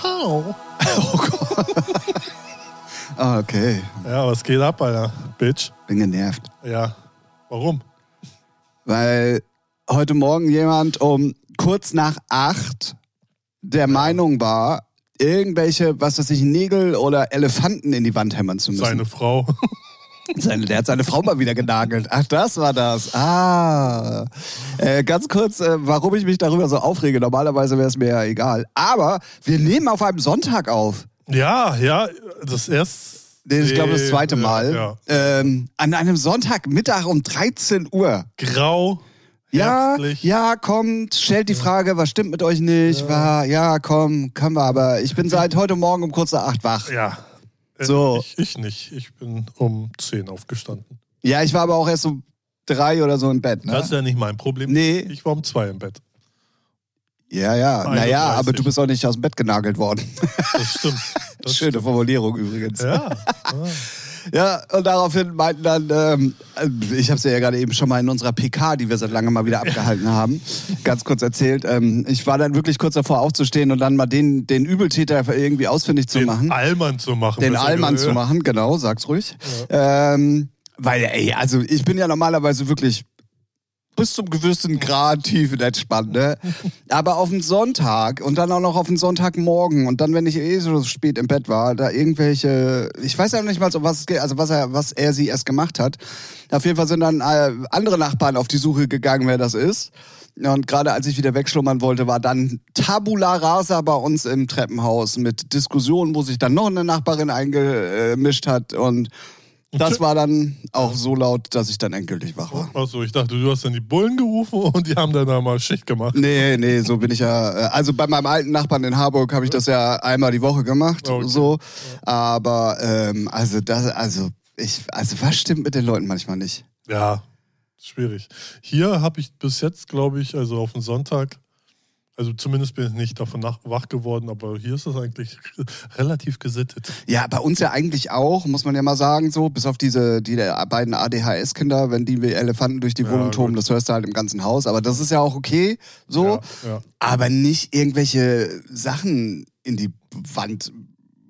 Pow. Oh Gott. ah, okay. Ja, was geht ab, Alter? Bitch. Bin genervt. Ja. Warum? Weil heute Morgen jemand um kurz nach acht der Meinung war, irgendwelche, was weiß ich, Nägel oder Elefanten in die Wand hämmern zu müssen. Seine Frau. Seine, der hat seine Frau mal wieder genagelt. Ach, das war das. Ah. Äh, ganz kurz, äh, warum ich mich darüber so aufrege. Normalerweise wäre es mir ja egal. Aber wir nehmen auf einem Sonntag auf. Ja, ja, das erste. Nee, ich glaube, das zweite Ja, Mal. Ja, Ähm, an einem Sonntagmittag um 13 Uhr. Grau. Ja, herbstlich. ja, kommt, stellt die Frage, was stimmt mit euch nicht? War, ja, komm, können wir, aber ich bin seit heute Morgen um kurz nach acht wach. Ja. Äh, So. Ich, ich nicht. Ich bin um 10 aufgestanden. Ja, ich war aber auch erst um drei oder so im Bett, ne? Das ist ja nicht mein Problem. Nee. Ich war um 2 im Bett. Ja, ja, naja, 31. aber du bist auch nicht aus dem Bett genagelt worden. Das stimmt. Das Schöne Formulierung übrigens. Ja. Ja, und daraufhin meinten dann, ähm, ich habe es ja gerade eben schon mal in unserer PK, die wir seit langem mal wieder abgehalten haben, ganz kurz erzählt. Ähm, ich war dann wirklich kurz davor aufzustehen und dann mal den, den Übeltäter irgendwie ausfindig zu Den machen. Allmann zu machen. Den Allmann zu machen, genau, sag's ruhig. Ähm, weil, ey, also ich bin ja normalerweise wirklich bis zum gewissen Grad tiefenentspannt, ne? Aber auf den Sonntag und dann auch noch auf den Sonntagmorgen und dann, wenn ich eh so spät im Bett war, da irgendwelche, ich weiß ja noch nicht mal, um was es geht, also was er, was er sie erst gemacht hat. Auf jeden Fall sind dann äh, andere Nachbarn auf die Suche gegangen, wer das ist. Und gerade als ich wieder wegschlummern wollte, war dann Tabula Rasa bei uns im Treppenhaus mit Diskussionen, wo sich dann noch eine Nachbarin eingemischt hat. Und das war dann auch so laut, dass ich dann endgültig wach war. Achso, ich dachte, du hast dann die Bullen gerufen und die haben dann da mal Schicht gemacht. Nee, nee, so bin ich ja. äh, Also bei meinem alten Nachbarn in Harburg habe ich das ja einmal die Woche gemacht, Okay. so. Aber ähm, also das, also ich, also was stimmt mit den Leuten manchmal nicht? Ja, schwierig. Hier habe ich bis jetzt, glaube ich, also auf den Sonntag, also zumindest bin ich nicht davon nach, wach geworden, aber hier ist das eigentlich relativ gesittet. Ja, bei uns ja eigentlich auch, muss man ja mal sagen, so, bis auf diese, die beiden ADHS-Kinder, wenn die wie Elefanten durch die Ja, Wohnung toben, gut. das hörst du halt im ganzen Haus. Aber das ist ja auch okay, so. Ja, ja. Aber nicht irgendwelche Sachen in die Wand.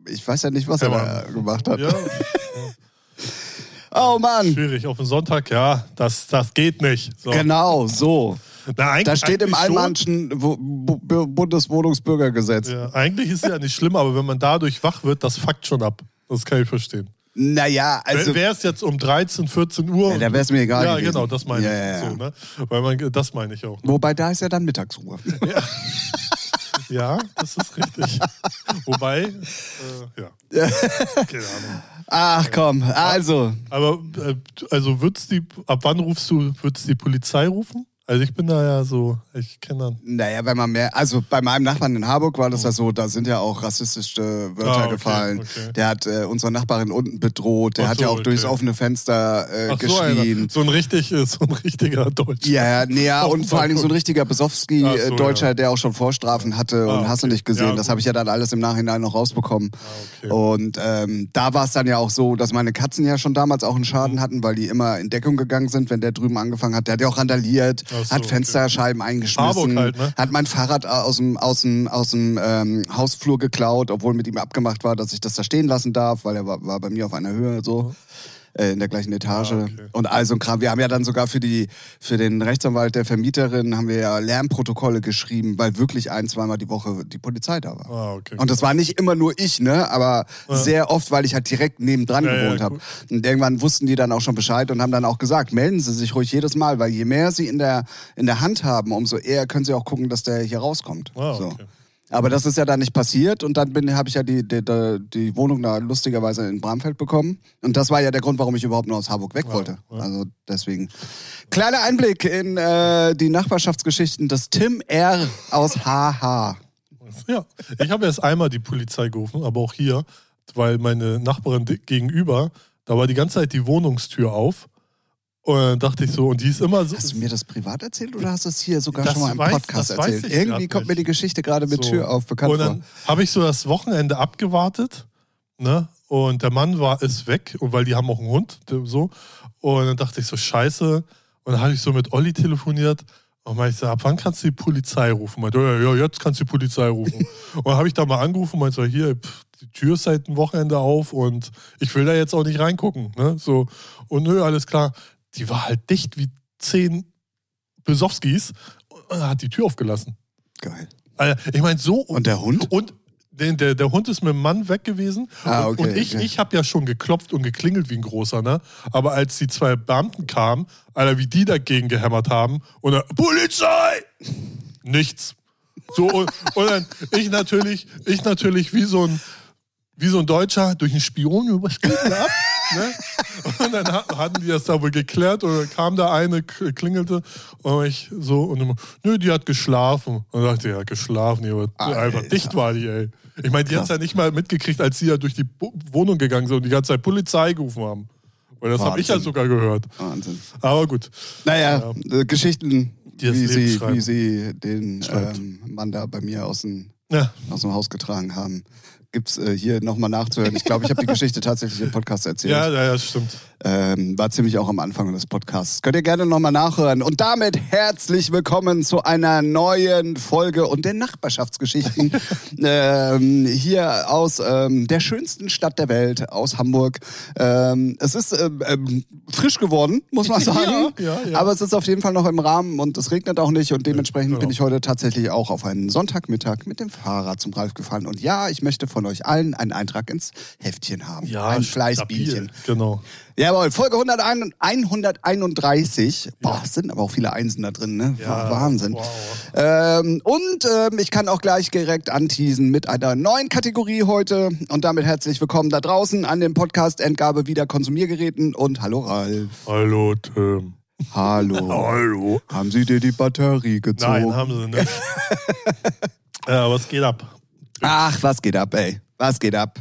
Ich weiß ja nicht, was er Ja, da gemacht hat. Ja, Oh Mann. schwierig. Auf den Sonntag, ja, das, das geht nicht. So. Genau, so. Na, Da steht im Bu- Bundeswohnungsbürgergesetz. Ja, eigentlich ist es ja nicht schlimm, aber wenn man dadurch wach wird, das fuckt schon ab. Das kann ich verstehen. Naja, also. Wäre es jetzt um 13, 14 Uhr. Ja, da wär's mir egal Ja, gewesen. genau, das meine Ja, ich. ja, ja. So, ne? Weil man, das meine ich auch. Wobei da ist ja dann Mittagsruhe. Ja, das ist richtig. Wobei, äh, ja. Keine Ahnung. Ach komm, also. Aber äh, also wird's die, ab wann rufst du, wird's die Polizei rufen? Also ich bin da ja so, ich kenne dann. Naja, wenn man mehr, also bei meinem Nachbarn in Harburg war das ja so, da sind ja auch rassistische Wörter Ah, okay, gefallen. okay. Der hat äh, unsere Nachbarin unten bedroht, der Ach hat ja so, auch durchs okay. offene Fenster äh, Ach so, geschrien. so ein richtig, äh, so ein richtiger Deutsch. Ja, ja, nee, ja, und vor allen Dingen so ein richtiger so, Besowski-Deutscher, ja. der auch schon Vorstrafen hatte Ah, und hast du okay. nicht gesehen. Das habe ich ja dann alles im Nachhinein noch rausbekommen. Ah, okay. Und ähm, da war es dann ja auch so, dass meine Katzen ja schon damals auch einen Schaden Mhm. hatten, weil die immer in Deckung gegangen sind, wenn der drüben angefangen hat. Der hat ja auch randaliert, Ach so, hat okay. Fensterscheiben eingeschmissen, halt, ne? hat mein Fahrrad aus dem, aus dem, aus dem ähm, Hausflur geklaut, obwohl mit ihm abgemacht war, dass ich das da stehen lassen darf, weil er war, war bei mir auf einer Höhe so. Äh, In der gleichen Etage. Ah, okay. Und all so ein Kram. Wir haben ja dann sogar für, die, für den Rechtsanwalt der Vermieterin haben wir ja Lärmprotokolle geschrieben, weil wirklich ein, zweimal die Woche die Polizei da war. Ah, okay. Und das war nicht immer nur ich, ne? Aber Ja. sehr oft, weil ich halt direkt nebendran Ja, ja, gewohnt habe. gut. Und irgendwann wussten die dann auch schon Bescheid und haben dann auch gesagt, melden Sie sich ruhig jedes Mal, weil je mehr Sie in der, in der Hand haben, umso eher können Sie auch gucken, dass der hier rauskommt. Ah, so. okay. Aber das ist ja dann nicht passiert und dann habe ich ja die, die, die, Wohnung da lustigerweise in Bramfeld bekommen. Und das war ja der Grund, warum ich überhaupt nur aus Harburg weg Ja, wollte. ja. Also deswegen. Kleiner Einblick in äh, die Nachbarschaftsgeschichten des Tim R. aus HH. Ja, ich habe erst einmal die Polizei gerufen, aber auch hier, weil meine Nachbarin gegenüber, da war die ganze Zeit die Wohnungstür auf. Und dann dachte ich so, und die ist immer so. Hast du mir das privat erzählt oder hast du es hier sogar schon mal im weiß- Podcast erzählt? Irgendwie kommt mir die Geschichte gerade mit So. Tür auf bekannt und dann habe ich so das Wochenende abgewartet, ne? Und der Mann war ist weg, und weil die haben auch einen Hund, so. Und dann dachte ich so, scheiße. Und dann habe ich so mit Olli telefoniert. Und meinte ich so, ab wann kannst du die Polizei rufen? Meinte, ja, ja, jetzt kannst du die Polizei rufen. und dann habe ich da mal angerufen und meinte so, hier, pff, die Tür ist seit einem Wochenende auf und ich will da jetzt auch nicht reingucken. Ne? So, und nö, alles klar. Die war halt dicht wie zehn Besowskis und hat die Tür aufgelassen. Geil. Also, ich meine, so. Und der Hund? Und der, der, der Hund ist mit dem Mann weg gewesen. Ah, und, okay, und ich, okay. ich habe ja schon geklopft und geklingelt wie ein großer, ne? Aber als die zwei Beamten kamen, Alter, wie die dagegen gehämmert haben und dann, Polizei! Nichts. So, und, und dann ich natürlich, ich natürlich wie so ein, wie so ein Deutscher durch einen Spion Gitter ab. Ne? Und dann ha- hatten die das da wohl geklärt dann kam da eine, klingelte und ich so und immer, nö, die hat geschlafen. Und dann dachte ich, ja, geschlafen, die aber einfach Alter. dicht war die, ey. Ich meine, die hat es ja nicht mal mitgekriegt, als sie ja durch die Wohnung gegangen sind und die ganze Zeit Polizei gerufen haben. Weil das habe ich ja sogar gehört. Wahnsinn. Aber gut. Naja, äh, Geschichten, wie sie, wie sie den ähm, Mann da bei mir aus dem, Ja, aus dem Haus getragen haben. Gibt's äh, hier nochmal nachzuhören. Ich glaube, ich habe die Geschichte tatsächlich im Podcast erzählt. ja, ja, das stimmt. Ähm, war ziemlich auch am Anfang des Podcasts. Könnt ihr gerne nochmal nachhören. Und damit herzlich willkommen zu einer neuen Folge und den Nachbarschaftsgeschichten ähm, hier aus ähm, der schönsten Stadt der Welt, aus Hamburg. Ähm, es ist ähm, ähm, frisch geworden, muss man sagen. Ja, ja, ja. Aber es ist auf jeden Fall noch im Rahmen und es regnet auch nicht. Und dementsprechend genau. bin ich heute tatsächlich auch auf einen Sonntagmittag mit dem Fahrrad zum Ralf gefahren. Und ja, ich möchte von euch allen einen Eintrag ins Heftchen haben. Ja, ein stabil. Fleißbienchen. Genau. Jawohl, Folge 101, 131. Boah, es sind aber auch viele Einsen da drin, ne? Ja, Wahnsinn. wow. Ähm, und ähm, ich kann auch gleich direkt anteasen mit einer neuen Kategorie heute. Und damit herzlich willkommen da draußen an dem Podcast Entgabe wieder Konsumiergeräten. Und hallo Ralf. Hallo, Tim. Hallo. Hallo. Haben Sie dir die Batterie gezogen? Nein, haben sie nicht. ja, was geht ab? Ach, was geht ab, ey? Was geht ab?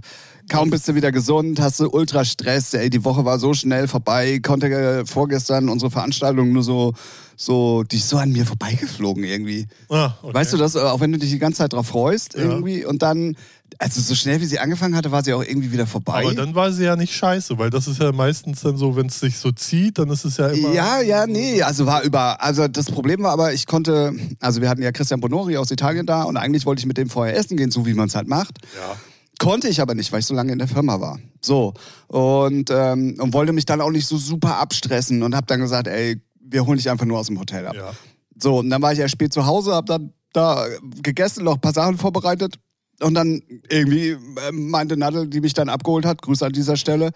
Kaum bist du wieder gesund, hast du ultra Stress, ey, die Woche war so schnell vorbei, konnte äh, vorgestern unsere Veranstaltung nur so, so, die ist so an mir vorbeigeflogen irgendwie. Ah, okay. Weißt du das, äh, auch wenn du dich die ganze Zeit drauf freust Ja. irgendwie und dann, also so schnell wie sie angefangen hatte, war sie auch irgendwie wieder vorbei. Aber dann war sie ja nicht scheiße, weil das ist ja meistens dann so, wenn es sich so zieht, dann ist es ja immer. Ja, ja, nee, also war über, also das Problem war aber, ich konnte, also wir hatten ja Christian Bonori aus Italien da und eigentlich wollte ich mit dem vorher essen gehen, so wie man es halt macht. Ja. Konnte ich aber nicht, weil ich so lange in der Firma war. So. Und, ähm, und wollte mich dann auch nicht so super abstressen und hab dann gesagt, ey, wir holen dich einfach nur aus dem Hotel ab. ja. So, und dann war ich ja spät zu Hause, hab dann da gegessen, noch ein paar Sachen vorbereitet. Und dann irgendwie ähm, meinte Nadel, die mich dann abgeholt hat, Grüße an dieser Stelle,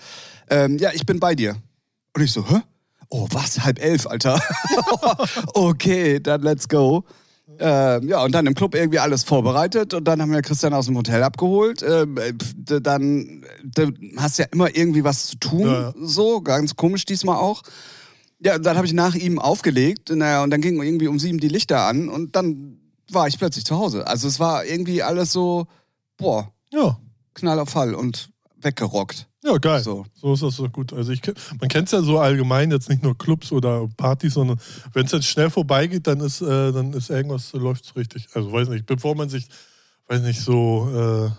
ähm, ja, ich bin bei dir. Und ich so, hä? Oh, was? Halb elf, Alter. okay, dann let's go. Ähm, ja, und dann im Club irgendwie alles vorbereitet und dann haben wir Christian aus dem Hotel abgeholt. Äh, dann d- hast ja immer irgendwie was zu tun, Ja. so, ganz komisch diesmal auch. Ja, und dann habe ich nach ihm aufgelegt naja, und dann gingen irgendwie um sieben die Lichter an und dann war ich plötzlich zu Hause. Also es war irgendwie alles so, boah, Ja. Knall auf Fall und weggerockt. Ja, geil. So, So. ist das so gut. Also ich, man kennt es ja so allgemein, jetzt nicht nur Clubs oder Partys, sondern wenn es jetzt schnell vorbeigeht, dann ist, äh, dann ist irgendwas, läuft so richtig. Also weiß nicht, bevor man sich, weiß nicht, so, äh,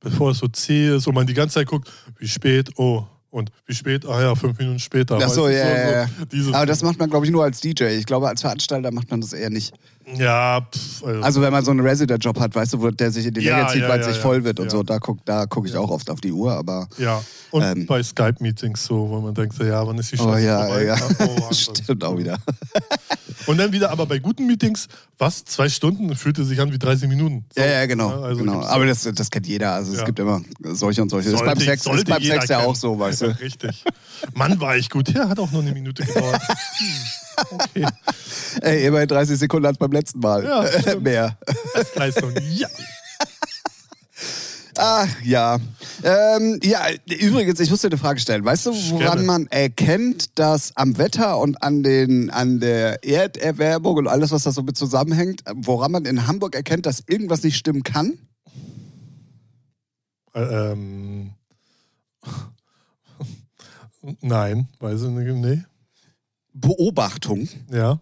bevor es so zäh ist und man die ganze Zeit guckt, wie spät, oh, und wie spät, ah ja, fünf Minuten später. Ach so, weißt du, ja, ja, ja. Aber das macht man, glaube ich, nur als DJ. Ich glaube, als Veranstalter macht man das eher nicht. Ja, pff, also, Also wenn man so einen Resident-Job hat, weißt du, wo der sich in die Ja, Länge zieht, ja, weil es ja, sich voll wird und so, da gucke da guck ich auch oft auf die Uhr, aber ja. Und ähm, bei Skype-Meetings so, wo man denkt, so, ja, wann ist die oh Scheiße ja, vorbei? ja. Oh. Stimmt auch wieder. Und dann wieder, aber bei guten Meetings, was? Zwei Stunden? Fühlte sich an wie 30 Minuten. So, Ja, ja, genau. ne? Also genau. Aber das, das kennt jeder. Also es gibt immer solche und solche. Das ist sollte- beim Sex, ist sollte beim Sex ja auch so, weißt du. Richtig. Mann, war ich gut. Ja, hat auch nur eine Minute gedauert. Okay. Ey, immerhin 30 Sekunden als beim letzten Mal. Ja. Mehr. Bestleistung. Ja. Ach ja. Ähm, ja, übrigens, ich muss dir eine Frage stellen. Weißt du, woran Gerne. man erkennt, dass am Wetter und an, den, an der Erderwärmung und alles, was da so mit zusammenhängt, woran man in Hamburg erkennt, dass irgendwas nicht stimmen kann? Äh, ähm. Nein, weiß ich nicht. Nee. Beobachtung. Ja.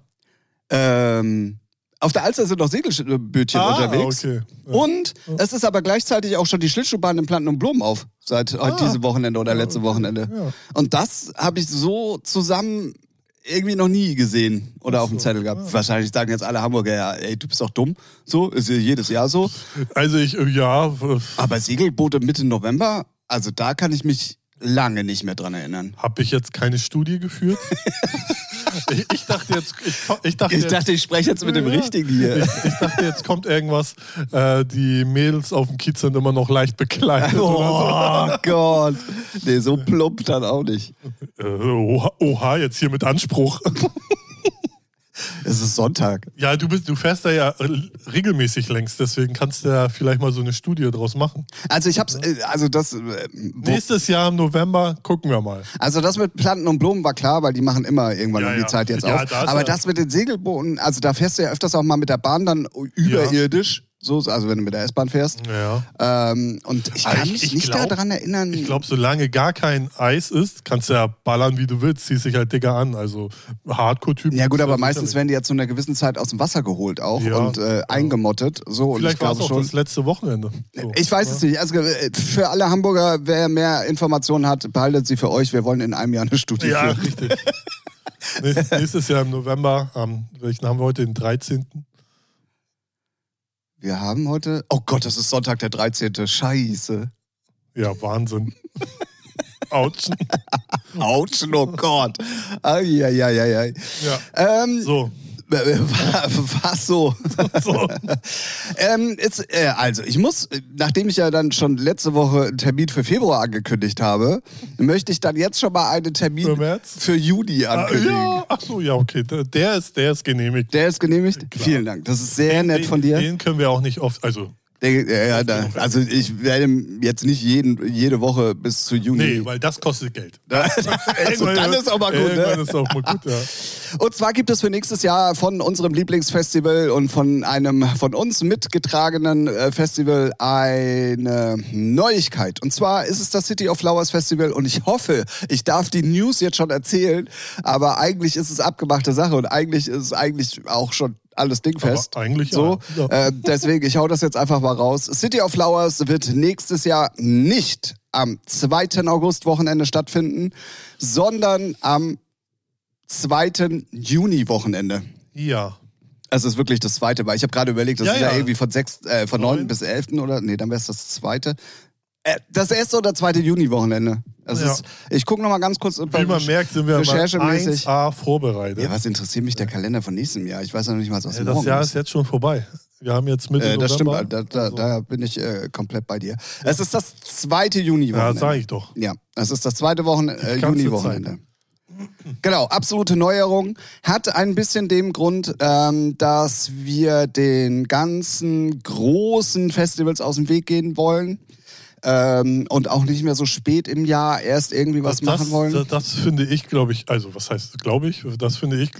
Ähm, auf der Alster sind noch Segelbötchen unterwegs. Ah, okay. Ja. Und es ist aber gleichzeitig auch schon die Schlittschuhbahn in Planten und Blumen auf. Seit Ah. diesem Wochenende oder letzte Wochenende. Ja. Und das habe ich so zusammen irgendwie noch nie gesehen oder auf dem Zettel gehabt. Wahrscheinlich sagen jetzt alle Hamburger, ja, ey, du bist doch dumm. So, ist ja jedes Jahr so. Also ich, äh, ja, äh, Aber Segelboote Mitte November, also da kann ich mich lange nicht mehr dran erinnern. habe ich jetzt keine Studie geführt? ich, ich dachte jetzt, ich, ich dachte Ich dachte, ich spreche jetzt mit dem Ja. Richtigen hier. Ich, ich dachte, jetzt kommt irgendwas. Äh, die Mädels auf dem Kiez sind immer noch leicht bekleidet. Oh Gott. Nee, so plump dann auch nicht. so. Äh, oha, oha, jetzt hier mit Anspruch. Es ist Sonntag. Ja, du, bist, du fährst da ja regelmäßig längst, deswegen kannst du ja vielleicht mal so eine Studie draus machen. Also ich hab's, äh, also das, äh, wo, Nächstes Jahr im November gucken wir mal. also das mit Planten und Blumen war klar, weil die machen immer irgendwann Ja, um die ja. Zeit jetzt Ja, auf. da ist Aber das mit den Segelbooten, also da fährst du ja öfters auch mal mit der Bahn dann überirdisch, so, also wenn du mit der S-Bahn fährst. Ja. Ähm, und ich Aber kann ich- mich ich nicht glaub- daran erinnern. Ich glaube, solange gar kein Eis ist, kannst du ja ballern, wie du willst, ziehst dich halt dicker an. Also Hardcore-Typen. ja gut, aber meistens werden die ja zu einer gewissen Zeit aus dem Wasser geholt auch Ja, und äh, eingemottet. So, Vielleicht war es auch schon. das letzte Wochenende. So. Ich weiß es nicht. Also äh, für alle Hamburger, wer mehr Informationen hat, behaltet sie für euch. Wir wollen in einem Jahr eine Studie Ja, führen. richtig. Nächstes- Nächstes Jahr im November, am welchen haben wir heute, den 13. Wir haben heute. Oh Gott, das ist Sonntag, der 13. Scheiße. Ja, Wahnsinn. Autsch. Autsch, oh Gott. Eieieiei. Ja. Ähm, So. Was so? so. ähm, jetzt, äh, also, ich muss, äh, nachdem ich ja dann schon letzte Woche einen Termin für Februar angekündigt habe, möchte ich dann jetzt schon mal einen Termin Für März? für Juni Ah, ankündigen. ja, ach so, ja, okay. Der- ist, der ist genehmigt. Der ist genehmigt? Vielen Dank. Das ist sehr nett von dir. Den können wir auch nicht oft, also, ja, ja, also ich werde jetzt nicht jeden, jede Woche bis zu Juni. nee, weil das kostet Geld. also, dann ist auch mal gut. Irgendwann Ne? ist auch mal gut, ja. Und zwar gibt es für nächstes Jahr von unserem Lieblingsfestival und von einem von uns mitgetragenen äh, Festival eine Neuigkeit. Und zwar ist es das City of Flowers Festival und ich hoffe, ich darf die News jetzt schon erzählen, aber eigentlich ist es abgemachte Sache und eigentlich ist es eigentlich auch schon alles dingfest. Aber eigentlich so. ja. Ja. Äh, deswegen, ich hau das jetzt einfach mal raus. City of Flowers wird nächstes Jahr nicht am 2. August Wochenende stattfinden, sondern am 2. Juni Wochenende. Ja. Also es ist wirklich das zweite, weil ich habe gerade überlegt, das Ja, ist ja, ja. irgendwie von, sechs, äh, von 9 Neun. bis 11. oder? Nee, dann wäre es das zweite. Äh, das erste oder zweite Juni-Wochenende. Ja. ich gucke noch mal ganz kurz. Wie man merkt, sind wir Recherchemäßig. 1A vorbereitet. Ja, was interessiert mich der Kalender von nächstem Jahr? Ich weiß noch nicht mal, was Ja, morgen das Jahr ist. jetzt schon vorbei. Wir haben jetzt Mitte Äh, das stimmt, November. da, da, Also, da bin ich äh, komplett bei dir. Es ist das zweite juni ja, sag ich doch. Ja, es ist das zweite Wochen, äh, Juni-Wochenende. Genau, absolute Neuerung. Hat ein bisschen dem Grund, ähm, dass wir den ganzen großen Festivals aus dem Weg gehen wollen. Ähm, und auch nicht mehr so spät im Jahr erst irgendwie was das, machen wollen. Das, das finde ich, glaube ich, also was heißt, glaube ich, das finde ich,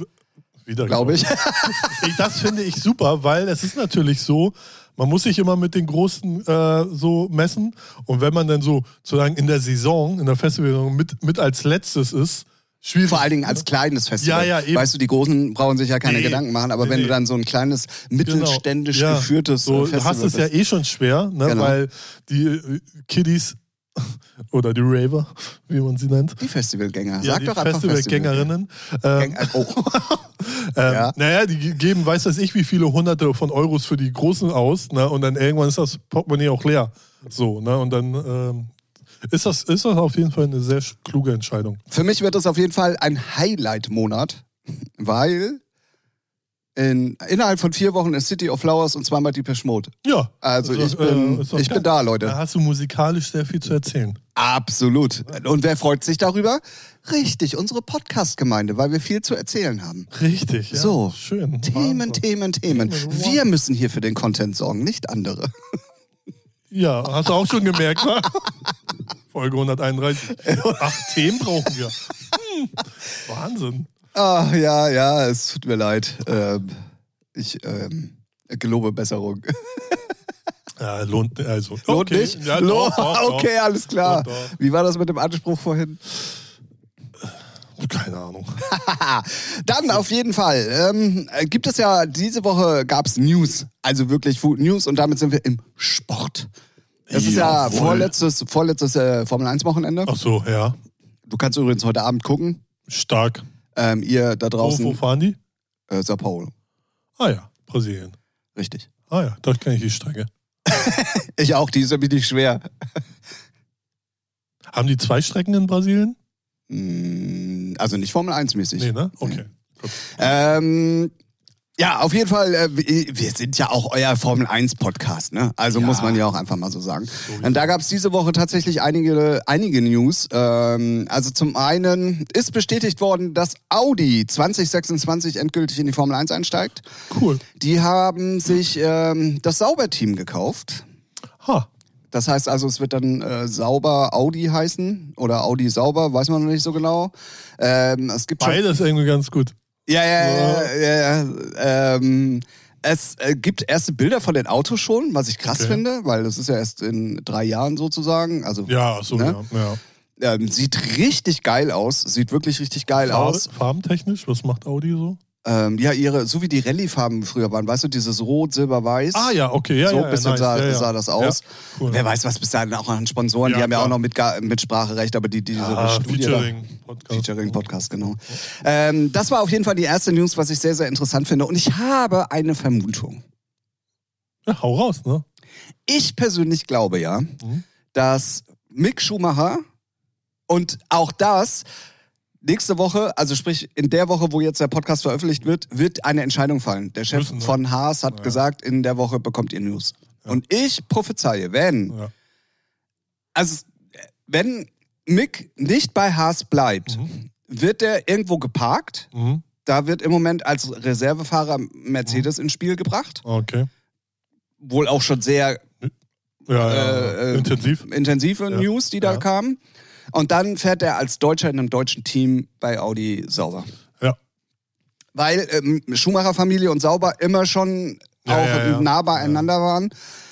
wieder Glaube ich. ich. Das finde ich super, weil es ist natürlich so, man muss sich immer mit den Großen äh, so messen. Und wenn man dann so sozusagen in der Saison, in der Festivalsaison mit, mit als letztes ist, schwierig. Vor allen Dingen als kleines Festival. Ja, ja, eben. Weißt du, die Großen brauchen sich ja keine Nee. Gedanken machen, aber Nee, wenn du dann so ein kleines, mittelständisch Genau. Ja. geführtes so, äh, Festival Du hast es ja eh schon schwer, ne? Genau. weil die äh, Kiddies oder die Raver, wie man sie nennt, Die Festivalgänger. ja, Sag die doch einfach Festivalgängerinnen, ähm, Gang- Oh. ähm, Ja. naja, die geben, weiß weiß ich, wie viele Hunderte von Euros für die Großen aus, ne? und dann irgendwann ist das Portemonnaie auch leer. So, ne? und dann ähm, ist, das, ist das auf jeden Fall eine sehr kluge Entscheidung. Für mich wird das auf jeden Fall ein Highlight-Monat, weil in, innerhalb von vier Wochen ist City of Flowers und zweimal die Mode. Ja. Also ich bin, äh, doch ich geil. bin da, Leute. Da hast du musikalisch sehr viel zu erzählen. Absolut. Und wer freut sich darüber? Richtig, unsere Podcast-Gemeinde, weil wir viel zu erzählen haben. Richtig, ja. So, Schön. Themen, Wahnsinn. Themen, Themen. Themen, Wir müssen hier für den Content sorgen, nicht andere. Ja, hast du auch schon gemerkt, ne? Folge 131. Acht Themen brauchen wir. Hm, Wahnsinn. Ah, ja, ja, es tut mir leid. Ähm, ich ähm, gelobe Besserung. Ja, lohnt also. Lohnt okay. nicht? Ja, Lo- doch, doch, doch. okay, alles klar. Wie war das mit dem Anspruch vorhin? Keine Ahnung. Dann auf jeden Fall ähm, äh, gibt es ja, diese Woche gab es News, also wirklich Food News und damit sind wir im Sport. Das ist ja Jawohl. vorletztes, vorletztes äh, Formel 1 Wochenende. Ach so, ja. Du kannst übrigens heute Abend gucken. Stark. Ähm, ihr da Wo, draußen, wo fahren die? äh, Sao Paulo. Ah ja, Brasilien. Richtig. Ah ja, dort kenne ich die Strecke. Ich auch, die ist ja wirklich schwer. Haben die zwei Strecken in Brasilien? Mm, Also nicht Formel 1 mäßig. Nee, ne? Okay. Ähm, ja, auf jeden Fall, äh, wir wir sind ja auch euer Formel 1 Podcast, ne? Also Ja. muss man ja auch einfach mal so sagen. Und da gab es diese Woche tatsächlich einige, einige News. Ähm, also zum einen ist bestätigt worden, dass Audi 2026 endgültig in die Formel 1 einsteigt. Cool. Die haben sich ähm, das Sauber-Team gekauft. Ha. Das heißt also, es wird dann äh, Sauber Audi heißen oder Audi Sauber, weiß man noch nicht so genau. Ähm, es gibt Beides irgendwie ganz gut. Ja, ja, ja, ja, ja. Ähm, es äh, gibt erste Bilder von den Autos schon, was ich krass Okay. finde, weil das ist ja erst in drei Jahren sozusagen. Also Ja, so, Ne? ja. ja. ähm, sieht richtig geil aus, sieht wirklich richtig geil Farbe, aus. farbentechnisch, was macht Audi so? Ähm, ja, ihre, so wie die Rallye-Farben früher waren, weißt du, dieses Rot, Silber, Weiß. Ah ja, okay, ja, so ja, ein bisschen nice. sah, ja, ja. sah das aus. Ja, cool. Wer weiß, was bis dahin auch an Sponsoren, die Ja, haben ja auch noch mit, Mitspracherecht, aber die, die diese ah, Studie da- Featuring Podcast. Featuring Podcast, genau. Ähm, das war auf jeden Fall die erste News, was ich sehr, sehr interessant finde. Und ich habe eine Vermutung. Ja, hau raus, ne? Ich persönlich glaube ja, Mhm. dass Mick Schumacher und auch das nächste Woche, also sprich in der Woche, wo jetzt der Podcast veröffentlicht wird, wird eine Entscheidung fallen. Der Chef Müssen, ne? von Haas hat Ja. gesagt, in der Woche bekommt ihr News. Ja. Und ich prophezeie, wenn, Ja. also wenn Mick nicht bei Haas bleibt, Mhm. wird er irgendwo geparkt. Mhm. Da wird im Moment als Reservefahrer Mercedes ins Spiel gebracht. Okay. Wohl auch schon sehr Ja, Äh, äh, intensiv. intensive. News, die da kamen. Und dann fährt er als Deutscher in einem deutschen Team bei Audi Sauber. Ja. Weil ähm, Schumacher-Familie und Sauber immer schon Ja, auch ja, ja. nah beieinander waren.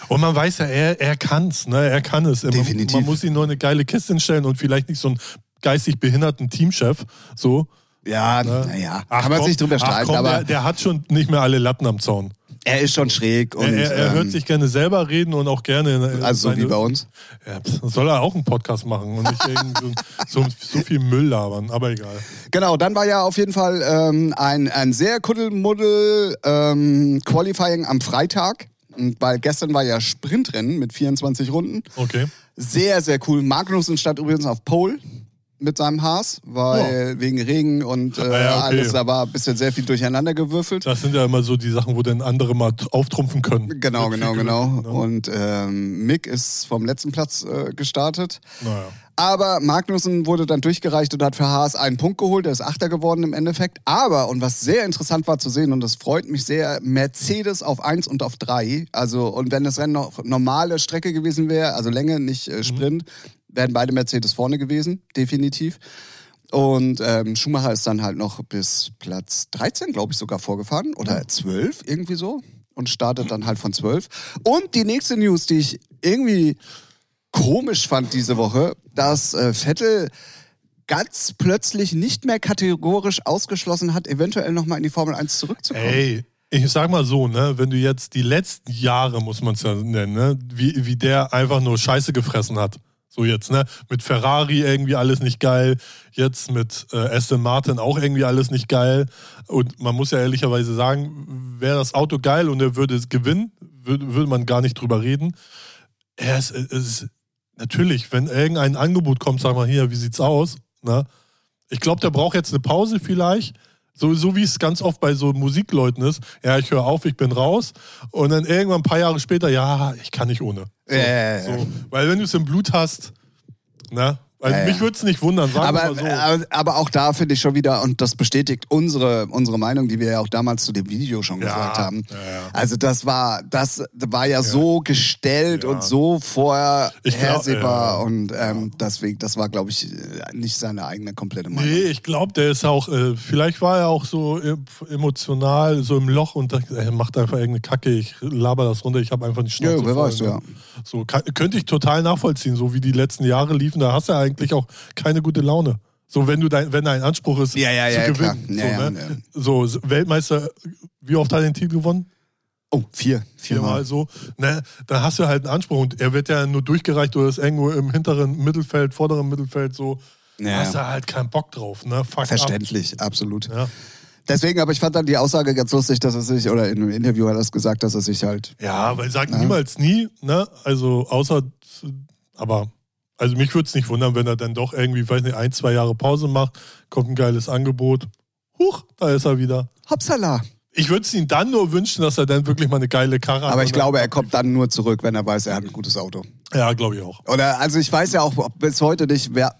Und man weiß ja, er, er kann's, ne? Er kann es. Definitiv. Man muss ihm nur eine geile Kiste hinstellen und vielleicht nicht so einen geistig behinderten Teamchef. So. Ja, Ne? naja, Ach, kann man sich drüber streiten, komm, aber der, der hat schon nicht mehr alle Latten am Zaun. Er ist schon schräg und er er, er ähm, hört sich gerne selber reden und auch gerne. in- also so seine- wie bei uns. Ja, soll er auch einen Podcast machen und nicht so, so, so viel Müll labern, aber egal. Genau, dann war ja auf jeden Fall ähm, ein, ein sehr kuddelmuddel ähm, Qualifying am Freitag. Und weil gestern war ja Sprintrennen mit 24 Runden. Okay. Sehr, sehr cool. Magnussen stand übrigens auf Pole mit seinem Haas, weil wegen Regen und äh, Ah ja, okay. alles, da war ein bisschen sehr viel durcheinander gewürfelt. Das sind ja immer so die Sachen, wo dann andere mal auftrumpfen können. Genau, genau, genau. Ne? Und ähm, Mick ist vom letzten Platz äh, gestartet. Naja. Aber Magnussen wurde dann durchgereicht und hat für Haas einen Punkt geholt. Er ist Achter geworden im Endeffekt. Aber, und was sehr interessant war zu sehen, und das freut mich sehr, Mercedes auf 1 und auf 3. Also, und wenn das Rennen noch normale Strecke gewesen wäre, also Länge, nicht äh, Sprint, wären beide Mercedes vorne gewesen, definitiv. Und ähm, Schumacher ist dann halt noch bis Platz 13, glaube ich, sogar vorgefahren. Oder 12, irgendwie so. Und startet dann halt von 12. Und die nächste News, die ich irgendwie komisch fand diese Woche, dass äh, Vettel ganz plötzlich nicht mehr kategorisch ausgeschlossen hat, eventuell nochmal in die Formel 1 zurückzukommen. Ey, ich sag mal so, ne, wenn du jetzt die letzten Jahre, muss man es ja nennen, ne, wie, wie der einfach nur Scheiße gefressen hat. So jetzt, ne? Mit Ferrari irgendwie alles nicht geil, jetzt mit äh, Aston Martin auch irgendwie alles nicht geil. Und man muss ja ehrlicherweise sagen, wäre das Auto geil und er würde es gewinnen, würde, würde man gar nicht drüber reden. Ist, es ist natürlich, wenn irgendein Angebot kommt, sag mal hier, wie sieht's aus? Ne? Ich glaube, der braucht jetzt eine Pause vielleicht. So, so wie es ganz oft bei so Musikleuten ist. Ja, ich höre auf, ich bin raus. Und dann irgendwann ein paar Jahre später, ja, ich kann nicht ohne. So, ja. so. Weil wenn du es im Blut hast, ne? Also Ja, mich würde es nicht wundern, sagen wir Aber, mal so. aber, aber auch da finde ich schon wieder, und das bestätigt unsere, unsere Meinung, die wir ja auch damals zu dem Video schon Ja, gesagt haben. ja. Also das war, das war ja, so gestellt und so vorhersehbar und ähm, deswegen, das war, glaube ich, nicht seine eigene komplette Meinung. Nee, ich glaube, der ist auch, äh, vielleicht war er auch so emotional, so im Loch und dachte, er macht einfach irgendeine Kacke, ich laber das runter, ich habe einfach die Schnauze Ja, wer weiß, ne? ja. So kann, könnte ich total nachvollziehen, so wie die letzten Jahre liefen, da hast du eigentlich auch keine gute Laune. So, wenn du dein, wenn dein Anspruch ist, Ja, ja, zu ja, gewinnen. So, ne? so, Weltmeister, wie oft hat er den Titel gewonnen? Oh, vier. Viermal Viermal. so. Ne, dann hast du halt einen Anspruch und er wird ja nur durchgereicht oder ist irgendwo im hinteren Mittelfeld, vorderen Mittelfeld so. Ja. hast du halt keinen Bock drauf. Ne? Fuck Verständlich, absolut. Ab. Ja. Deswegen, aber ich fand dann die Aussage ganz lustig, dass er sich, oder in einem Interview hat er es gesagt, dass er sich halt. Ja, weil sagt niemals nie, ne? Also außer, aber also mich würde es nicht wundern, wenn er dann doch irgendwie, weiß nicht, ein, zwei Jahre Pause macht, kommt ein geiles Angebot. Huch, da ist er wieder. Hoppsala. Ich würde es ihm dann nur wünschen, dass er dann wirklich mal eine geile Karre hat. Aber ich glaube, er kommt dann nur zurück, wenn er weiß, er hat ein gutes Auto. Ja, glaube ich auch. Oder, also ich weiß ja auch ob bis heute nicht, wer,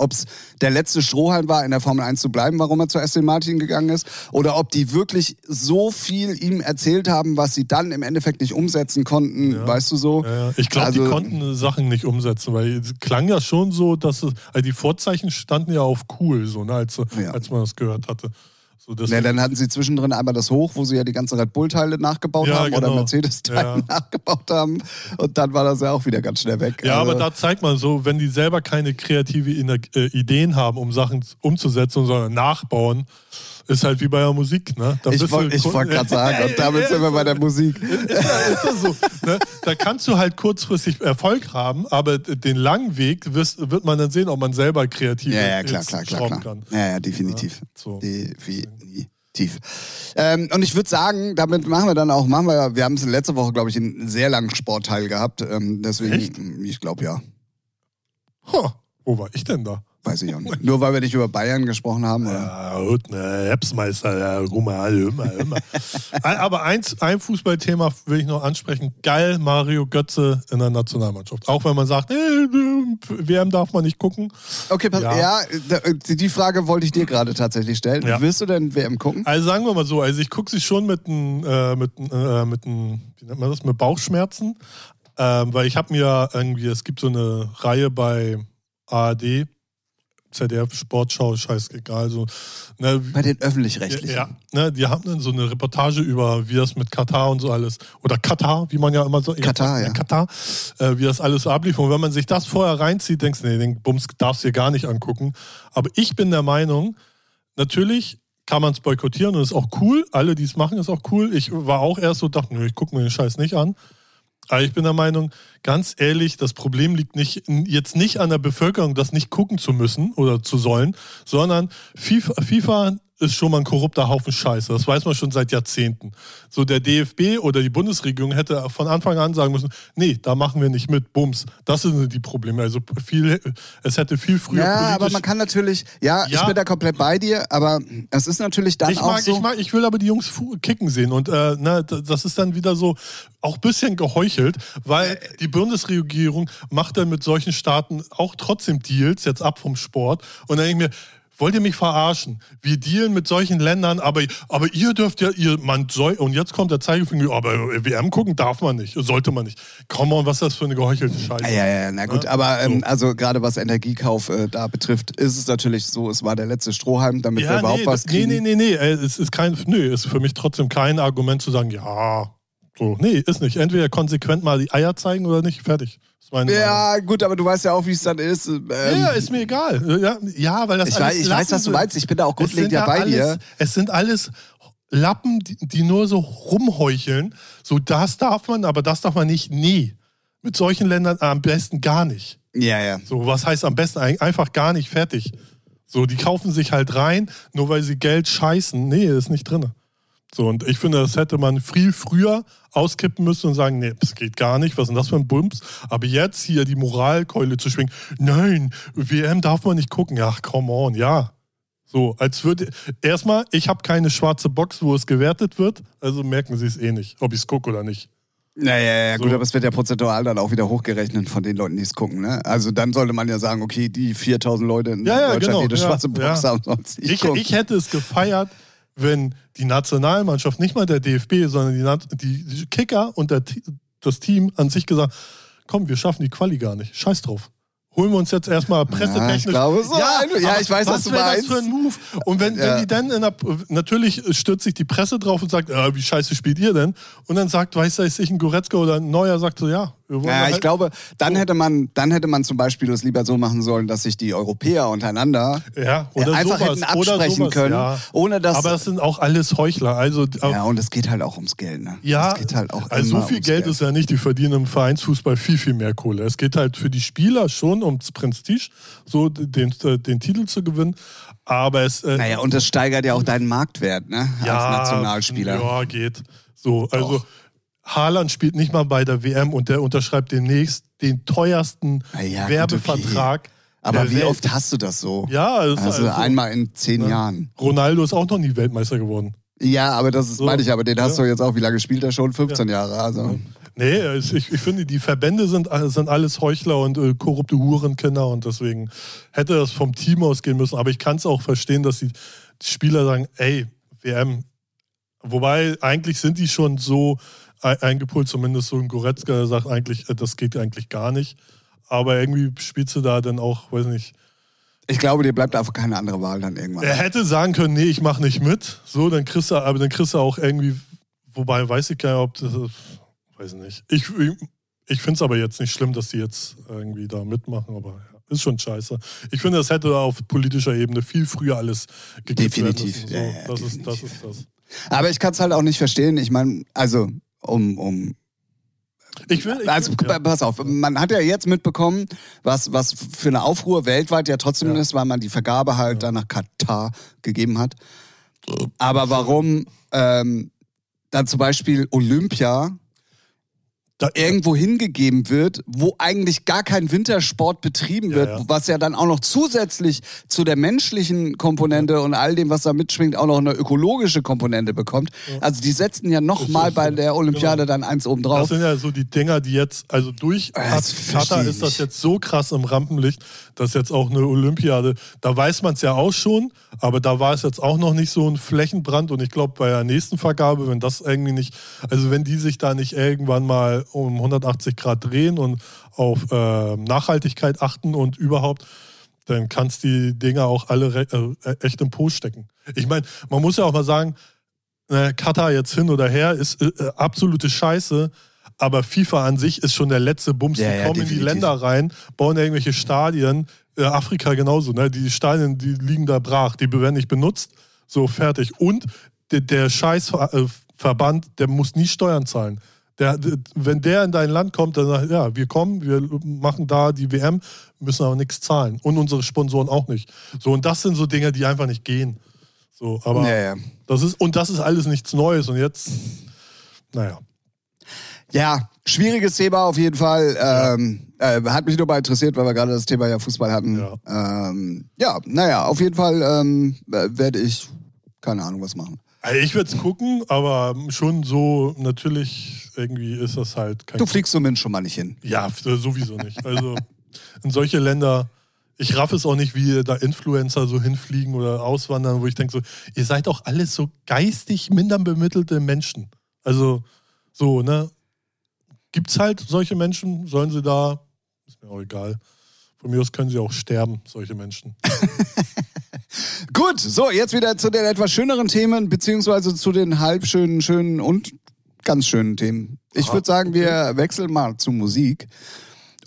ob es der letzte Strohhalm war, in der Formel 1 zu bleiben, warum er zu Aston Martin gegangen ist, oder ob die wirklich so viel ihm erzählt haben, was sie dann im Endeffekt nicht umsetzen konnten, Ja. weißt du so? Ja, ich glaube, Also- die konnten Sachen nicht umsetzen, weil es klang ja schon so, dass es, also die Vorzeichen standen ja auf cool, so, ne, als, als man das gehört hatte. So, Ja, dann hatten sie zwischendrin einmal das hoch, wo sie ja die ganzen Red Bull-Teile nachgebaut Ja, haben oder genau. Mercedes-Teile Ja. nachgebaut haben. Und dann war das ja auch wieder ganz schnell weg. Ja, Also- aber da zeigt man so, wenn die selber keine kreative Ener äh, Ideen haben, um Sachen umzusetzen, sondern nachbauen, ist halt wie bei der Musik. Ne? Da Ich wollte wollt gerade sagen, und damit sind wir bei der Musik. Ist ist ja so. Ne? Da kannst du halt kurzfristig Erfolg haben, aber den langen Weg wirst, wird man dann sehen, ob man selber kreativ Ja, ja, klar, klar, klar, klar. kann. Ja, ja, definitiv. Ja, so. Definitiv. Ähm, und ich würde sagen, damit machen wir dann auch, machen wir, wir haben es letzte Woche, glaube ich, einen sehr langen Sportteil gehabt. Ähm, deswegen, Echt? ich glaube ja. Ha, wo war ich denn da? Weiß ich auch nicht. Nur weil wir nicht über Bayern gesprochen haben. Oder? Ja, gut, ne, Herbstmeister, ja, guck mal, immer, immer. Aber eins, ein Fußballthema will ich noch ansprechen. Geil, Mario Götze in der Nationalmannschaft. Auch wenn man sagt, äh, WM darf man nicht gucken. Okay, pass, ja, Ja. da- die Frage wollte ich dir gerade tatsächlich stellen. Ja. Wirst du denn WM gucken? Also sagen wir mal so, also ich gucke sie schon mit n, äh, mit, äh, mit wie nennt man das, mit Bauchschmerzen. Ähm, weil ich habe mir irgendwie, es gibt so eine Reihe bei ARD, ZDF, Sportschau, scheißegal, so. Ne, Bei den öffentlich-rechtlichen. Ja, ne, die haben dann so eine Reportage über, wie das mit Katar und so alles, oder Katar, wie man ja immer so. Katar, ja. Katar, äh, wie das alles so ablief. Und wenn man sich das vorher reinzieht, denkst du, nee, den Bums darfst du dir gar nicht angucken. Aber ich bin der Meinung, natürlich kann man es boykottieren und ist auch cool. Alle, die es machen, ist auch cool. Ich war auch erst so, dachte, nö, ich gucke mir den Scheiß nicht an. Aber ich bin der Meinung, ganz ehrlich, das Problem liegt nicht, jetzt nicht an der Bevölkerung, das nicht gucken zu müssen oder zu sollen, sondern FIFA, FIFA ist schon mal ein korrupter Haufen Scheiße. Das weiß man schon seit Jahrzehnten. So der DFB oder die Bundesregierung hätte von Anfang an sagen müssen, nee, da machen wir nicht mit, Bums. Das sind die Probleme. Also viel, es hätte viel früher Ja, aber man kann natürlich, ja, ich Ja. bin da komplett bei dir, aber es ist natürlich dann ich auch mag, so. ich mag, ich will aber die Jungs kicken sehen und äh, d- das ist dann wieder so auch ein bisschen geheuchelt, weil Äh, die Bundesregierung macht dann mit solchen Staaten auch trotzdem Deals, jetzt ab vom Sport und dann denke ich mir, wollt ihr mich verarschen? Wir dealen mit solchen Ländern, aber, aber ihr dürft ja, ihr, man soll, und jetzt kommt der Zeigefinger, aber WM gucken darf man nicht, sollte man nicht. Come on, was ist das für eine geheuchelte Scheiße? Ja, ja, ja, na gut, Ja, aber ähm, so. also gerade was Energiekauf äh, da betrifft, ist es natürlich so, es war der letzte Strohhalm, damit wir Ja, überhaupt nee, was nee, kriegen. nee, nee, nee, äh, es ist kein, nee, ist für mich trotzdem kein Argument zu sagen, ja, so, nee, ist nicht. Entweder konsequent mal die Eier zeigen oder nicht, fertig. Meine Meinung. Ja, gut, aber du weißt ja auch, wie es dann ist. Ähm, Ja, ist mir egal. Ja, ja weil das ich alles weiß, ich weiß, was du meinst. Ich bin da auch grundlegend ja bei alles, dir. Es sind alles Lappen, die, die nur so rumheucheln. So, das darf man, aber das darf man nicht. Nee. Mit solchen Ländern am besten gar nicht. Ja, ja. So, was heißt am besten? Ein- Einfach gar nicht fertig. So, die kaufen sich halt rein, nur weil sie Geld scheißen. Nee, ist nicht drin. So, und ich finde, das hätte man viel früher auskippen müssen und sagen, nee, das geht gar nicht, was ist denn das für ein Bums? Aber jetzt hier die Moralkeule zu schwingen, nein, WM darf man nicht gucken. Ach, come on, ja. So, als würde, erstmal, ich habe keine schwarze Box, wo es gewertet wird, also merken sie es eh nicht, ob ich es gucke oder nicht. Ja, ja, gut, So. aber es wird ja prozentual dann auch wieder hochgerechnet von den Leuten, die es gucken. Ne? Also dann sollte man ja sagen, okay, die 4000 Leute in Ja, ja, Deutschland, genau, die eine schwarze Box haben, sonst nicht Ich, gucken. ich hätte es gefeiert, wenn die Nationalmannschaft, nicht mal der DFB, sondern die, die Kicker und der, das Team an sich gesagt, komm, wir schaffen die Quali gar nicht. Scheiß drauf. Holen wir uns jetzt erstmal pressetechnisch. ich glaube, so ja, aber ich weiß, was du wär meinst. das für ein Move? Und wenn, Ja. wenn die dann in der, natürlich stürzt sich die Presse drauf und sagt, äh, wie scheiße spielt ihr denn? Und dann sagt, weiß ich, ein Goretzka oder ein Neuer sagt so, ja, Wir wollen Ja, halt, ich glaube, dann hätte man, dann hätte man zum Beispiel das lieber so machen sollen, dass sich die Europäer untereiner ja, oder einfach sowas, hätten oder absprechen sowas, können, Ja. ohne dass. Aber es sind auch alles Heuchler. Also, ja, und es geht halt auch ums Geld, ne? Ja, es geht halt auch also so viel ums Geld ist ja nicht. Die verdienen im Vereinsfußball viel, viel mehr Kohle. Es geht halt für die Spieler schon ums Prestige, so den, äh, den Titel zu gewinnen. Aber es. Äh, Naja, und das steigert ja auch deinen Marktwert, ne? Als Nationalspieler. Ja, geht. So, also Haaland spielt nicht mal bei der WM und der unterschreibt demnächst den teuersten ja, gut, Werbevertrag. Aber wie Welt. oft hast du das so? Ja, Also also, einmal in zehn ne? Jahren. Ronaldo ist auch noch nie Weltmeister geworden. Ja, aber das ist, So. meine ich, aber den hast Ja. du jetzt auch, wie lange spielt er schon? 15 Jahre. Also. Nee, ich, ich finde, die Verbände sind, sind alles Heuchler und äh, korrupte Hurenkinder und deswegen hätte das vom Team ausgehen müssen. Aber ich kann es auch verstehen, dass die, die Spieler sagen, ey, WM. Wobei eigentlich sind die schon so e- eingepult, zumindest so ein Goretzka, der sagt eigentlich, äh, das geht eigentlich gar nicht. Aber irgendwie spielst du da dann auch, weiß nicht, Ich glaube, dir bleibt einfach keine andere Wahl dann irgendwann. er hätte sagen können, nee, ich mache nicht mit. So, dann kriegst du, aber dann kriegst du auch irgendwie, wobei weiß ich gar nicht, ob das, weiß nicht. Ich, ich, ich finde es aber jetzt nicht schlimm, dass die jetzt irgendwie da mitmachen, aber ja, ist schon scheiße. Ich finde, das hätte auf politischer Ebene viel früher alles werden Definitiv. müssen. So, Ja, ja, das, Ist, das definitiv. ist das. Aber ich kann es halt auch nicht verstehen. Ich meine, also, um, um Ich will, ich Also will, ja. pass auf, man hat ja jetzt mitbekommen, was, was für eine Aufruhr weltweit ja trotzdem Ja. ist, weil man die Vergabe halt dann nach Katar gegeben hat. Aber warum ähm, dann zum Beispiel Olympia Da, irgendwo hingegeben wird, wo eigentlich gar kein Wintersport betrieben Ja, wird, ja. was ja dann auch noch zusätzlich zu der menschlichen Komponente und all dem, was da mitschwingt, auch noch eine ökologische Komponente bekommt. Also die setzen ja noch Das mal ist bei der Olympiade Genau. dann eins oben Das drauf. sind ja so die Dinger, die jetzt, also durch Das Katar ist das jetzt so krass im Rampenlicht, dass jetzt auch eine Olympiade, da weiß man es ja auch schon, aber da war es jetzt auch noch nicht so ein Flächenbrand und ich glaube bei der nächsten Vergabe, wenn das irgendwie nicht, also wenn die sich da nicht irgendwann mal um 180 Grad drehen und auf äh, Nachhaltigkeit achten und überhaupt, dann kannst die Dinger auch alle äh, echt im Po stecken. Ich meine, man muss ja auch mal sagen, äh, Katar jetzt hin oder her ist äh, äh, absolute Scheiße. Aber FIFA an sich ist schon der letzte Bums. Ja, die ja, kommen in die definitiv. Länder rein, bauen irgendwelche Stadien. Äh, Afrika genauso. Ne? Die Stadien, die liegen da brach. Die werden nicht benutzt. So, fertig. Und der, der Scheißverband, der muss nie Steuern zahlen. Der, wenn der in dein Land kommt, dann sagt, ja, wir kommen, wir machen da die WM, müssen aber nichts zahlen. Und unsere Sponsoren auch nicht. So, und das sind so Dinge, die einfach nicht gehen. So, aber Ja, ja. das ist, und das ist alles nichts Neues. Und jetzt, naja. Ja, schwieriges Thema auf jeden Fall. Ähm, äh, hat mich nur mal interessiert, weil wir gerade das Thema ja Fußball hatten. Ja, ähm, ja naja, auf jeden Fall ähm, äh, werde ich keine Ahnung was machen. Also ich würde es gucken, aber schon so, natürlich, irgendwie ist das halt kein. Du fliegst zumindest schon mal nicht hin. Ja, sowieso nicht. Also in solche Länder, ich raff es auch nicht, wie da Influencer so hinfliegen oder auswandern, wo ich denke so, ihr seid doch alles so geistig minder bemittelte Menschen. Also so, ne? Gibt's halt solche Menschen, sollen sie da, ist mir auch egal. Von mir aus können sie auch sterben, solche Menschen. Gut, so, jetzt wieder zu den etwas schöneren Themen, beziehungsweise zu den halbschönen, schönen und ganz schönen Themen. Ich würde sagen, wir wechseln mal zu Musik.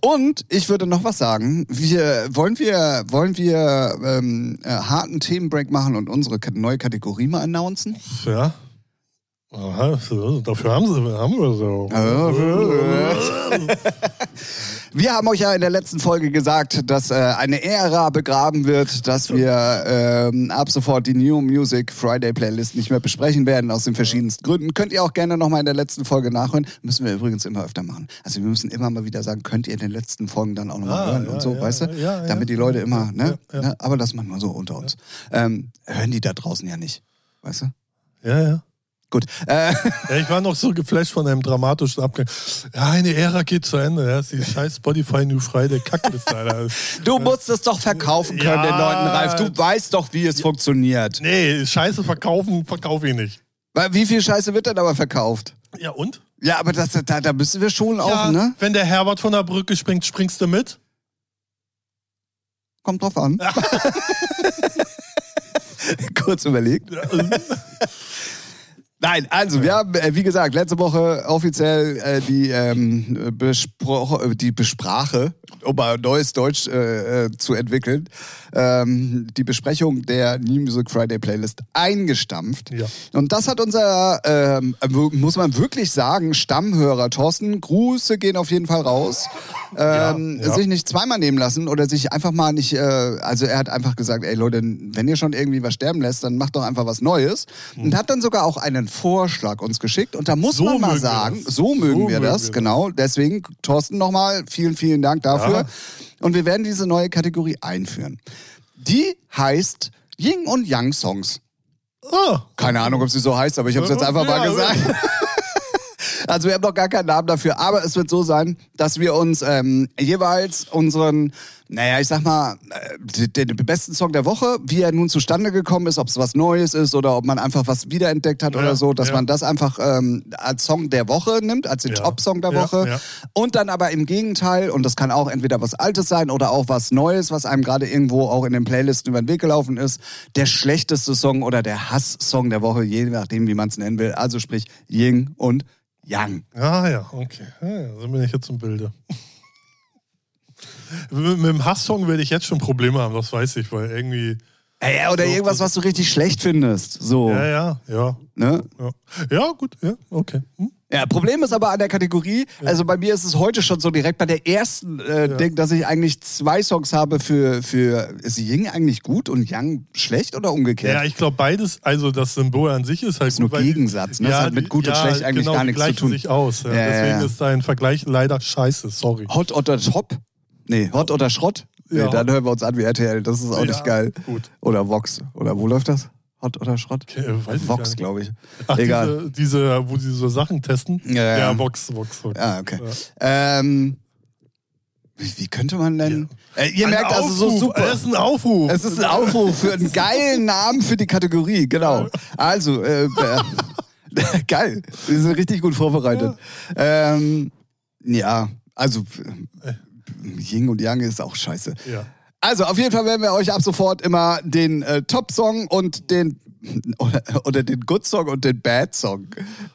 Und ich würde noch was sagen. Wir wollen wir wollen wir ähm, äh, harten Themenbreak machen und unsere neue Kategorie mal announcen. Ja. Aha, dafür haben sie, haben wir so. Wir haben euch ja in der letzten Folge gesagt, dass äh, eine Ära begraben wird, dass wir ähm, ab sofort die New Music Friday Playlist nicht mehr besprechen werden, aus den verschiedensten Gründen. Könnt ihr auch gerne nochmal in der letzten Folge nachhören. Müssen wir übrigens immer öfter machen. Also wir müssen immer mal wieder sagen, könnt ihr in den letzten Folgen dann auch nochmal Ah, hören ja, und so, ja, weißt du? ja, ja. Damit die Leute immer, ne? Ne? Aber das machen wir so unter uns. Ähm, hören die da draußen ja nicht, weißt du? Ja, ja. Gut. Äh, Ja, ich war noch so geflasht von einem dramatischen Abgang. Ja, eine Ära geht zu Ende. Ja, ist die scheiß Spotify New Friday Kackliste, Alter. du musst es doch verkaufen können Ja. den Leuten, Ralf. Du weißt doch, wie es funktioniert. Nee, Scheiße verkaufen, verkaufe ich nicht. Weil Wie viel Scheiße wird denn aber verkauft? Ja, und? Ja, aber das, da, da müssen wir schon auch, ja, ne? wenn der Herbert von der Brücke springt, springst du mit? Kommt drauf an. Kurz überlegt. Nein, also wir haben, äh, wie gesagt, letzte Woche offiziell äh, die, ähm, Bespro die Besprache, um mal neues Deutsch äh, äh, zu entwickeln, ähm, die Besprechung der New Music Friday Playlist eingestampft. Ja. Und das hat unser, ähm, muss man wirklich sagen, Stammhörer Thorsten, Grüße gehen auf jeden Fall raus, ähm, Ja, ja. sich nicht zweimal nehmen lassen oder sich einfach mal nicht, äh, also er hat einfach gesagt, ey Leute, wenn ihr schon irgendwie was sterben lässt, dann macht doch einfach was Neues. Und hat dann sogar auch einen Vorschlag uns geschickt. Und da muss Hm. So man mal sagen, so mögen So wir mögen das, wir das. genau. Deswegen, Thorsten, nochmal vielen, vielen Dank dafür. Ja. Und wir werden diese neue Kategorie einführen. Die heißt Ying und Yang Songs. Ah, Keine Ahnung, ob sie so heißt, aber ich habe es jetzt einfach mal Ja, gesagt. Also wir haben noch gar keinen Namen dafür, aber es wird so sein, dass wir uns ähm, jeweils unseren, naja, ich sag mal, äh, den, besten Song der Woche, wie er nun zustande gekommen ist, ob es was Neues ist oder ob man einfach was wiederentdeckt hat Ja, oder so, dass ja. man das einfach ähm, als Song der Woche nimmt, als den Ja. Top-Song der Woche. Und dann aber im Gegenteil, und das kann auch entweder was Altes sein oder auch was Neues, was einem gerade irgendwo auch in den Playlisten über den Weg gelaufen ist, der schlechteste Song oder der Hass-Song der Woche, je nachdem, wie man es nennen will. Also sprich Ying und Yang. Ah ja, okay. Ja, ja, so bin ich jetzt im Bilde. mit, mit dem Hasssong werde ich jetzt schon Probleme haben, das weiß ich, weil irgendwie. Ja, oder So, irgendwas, was du richtig schlecht findest. So. Ja, ja, ja. Ne? Ja, ja gut, ja, okay. Hm? Ja, Problem ist aber an der Kategorie, also bei mir ist es heute schon so direkt bei der ersten äh, Ja. Ding, dass ich eigentlich zwei Songs habe für, für ist Ying eigentlich gut und Yang schlecht oder umgekehrt? Ja, ich glaube beides, also das Symbol an sich ist halt Ist nur gut, die- Gegensatz, ne? Das hat mit gut und schlecht eigentlich genau, gar nichts zu tun. sich aus. Ja. Ja, ja, Deswegen ja. ist dein Vergleich leider scheiße, sorry. Hot oder Top? Nee, Hot oder Schrott? Nee, Ja. dann hören wir uns an wie RTL, das ist auch Ja, nicht geil. Gut. Oder Vox. Oder wo läuft das? Hot oder Schrott? Okay, äh, weiß Vox, glaube ich. Ach, Egal. Diese, diese, wo sie so Sachen testen? Ja, ja. ja Vox, Vox. Vox. Ah, okay. Ja. Ähm, wie, könnte man denn? Äh, ihr Ein merkt also so Aufruf, super. Das ist ein Aufruf. Es ist ein Aufruf für einen geilen Namen für die Kategorie, genau. Also, äh, äh, geil. Wir sind richtig gut vorbereitet. Ähm, ja, also äh, Yin und Yang ist auch scheiße. ja. Also, auf jeden Fall werden wir euch ab sofort immer den äh, Top-Song und den oder, oder den Good-Song und den Bad-Song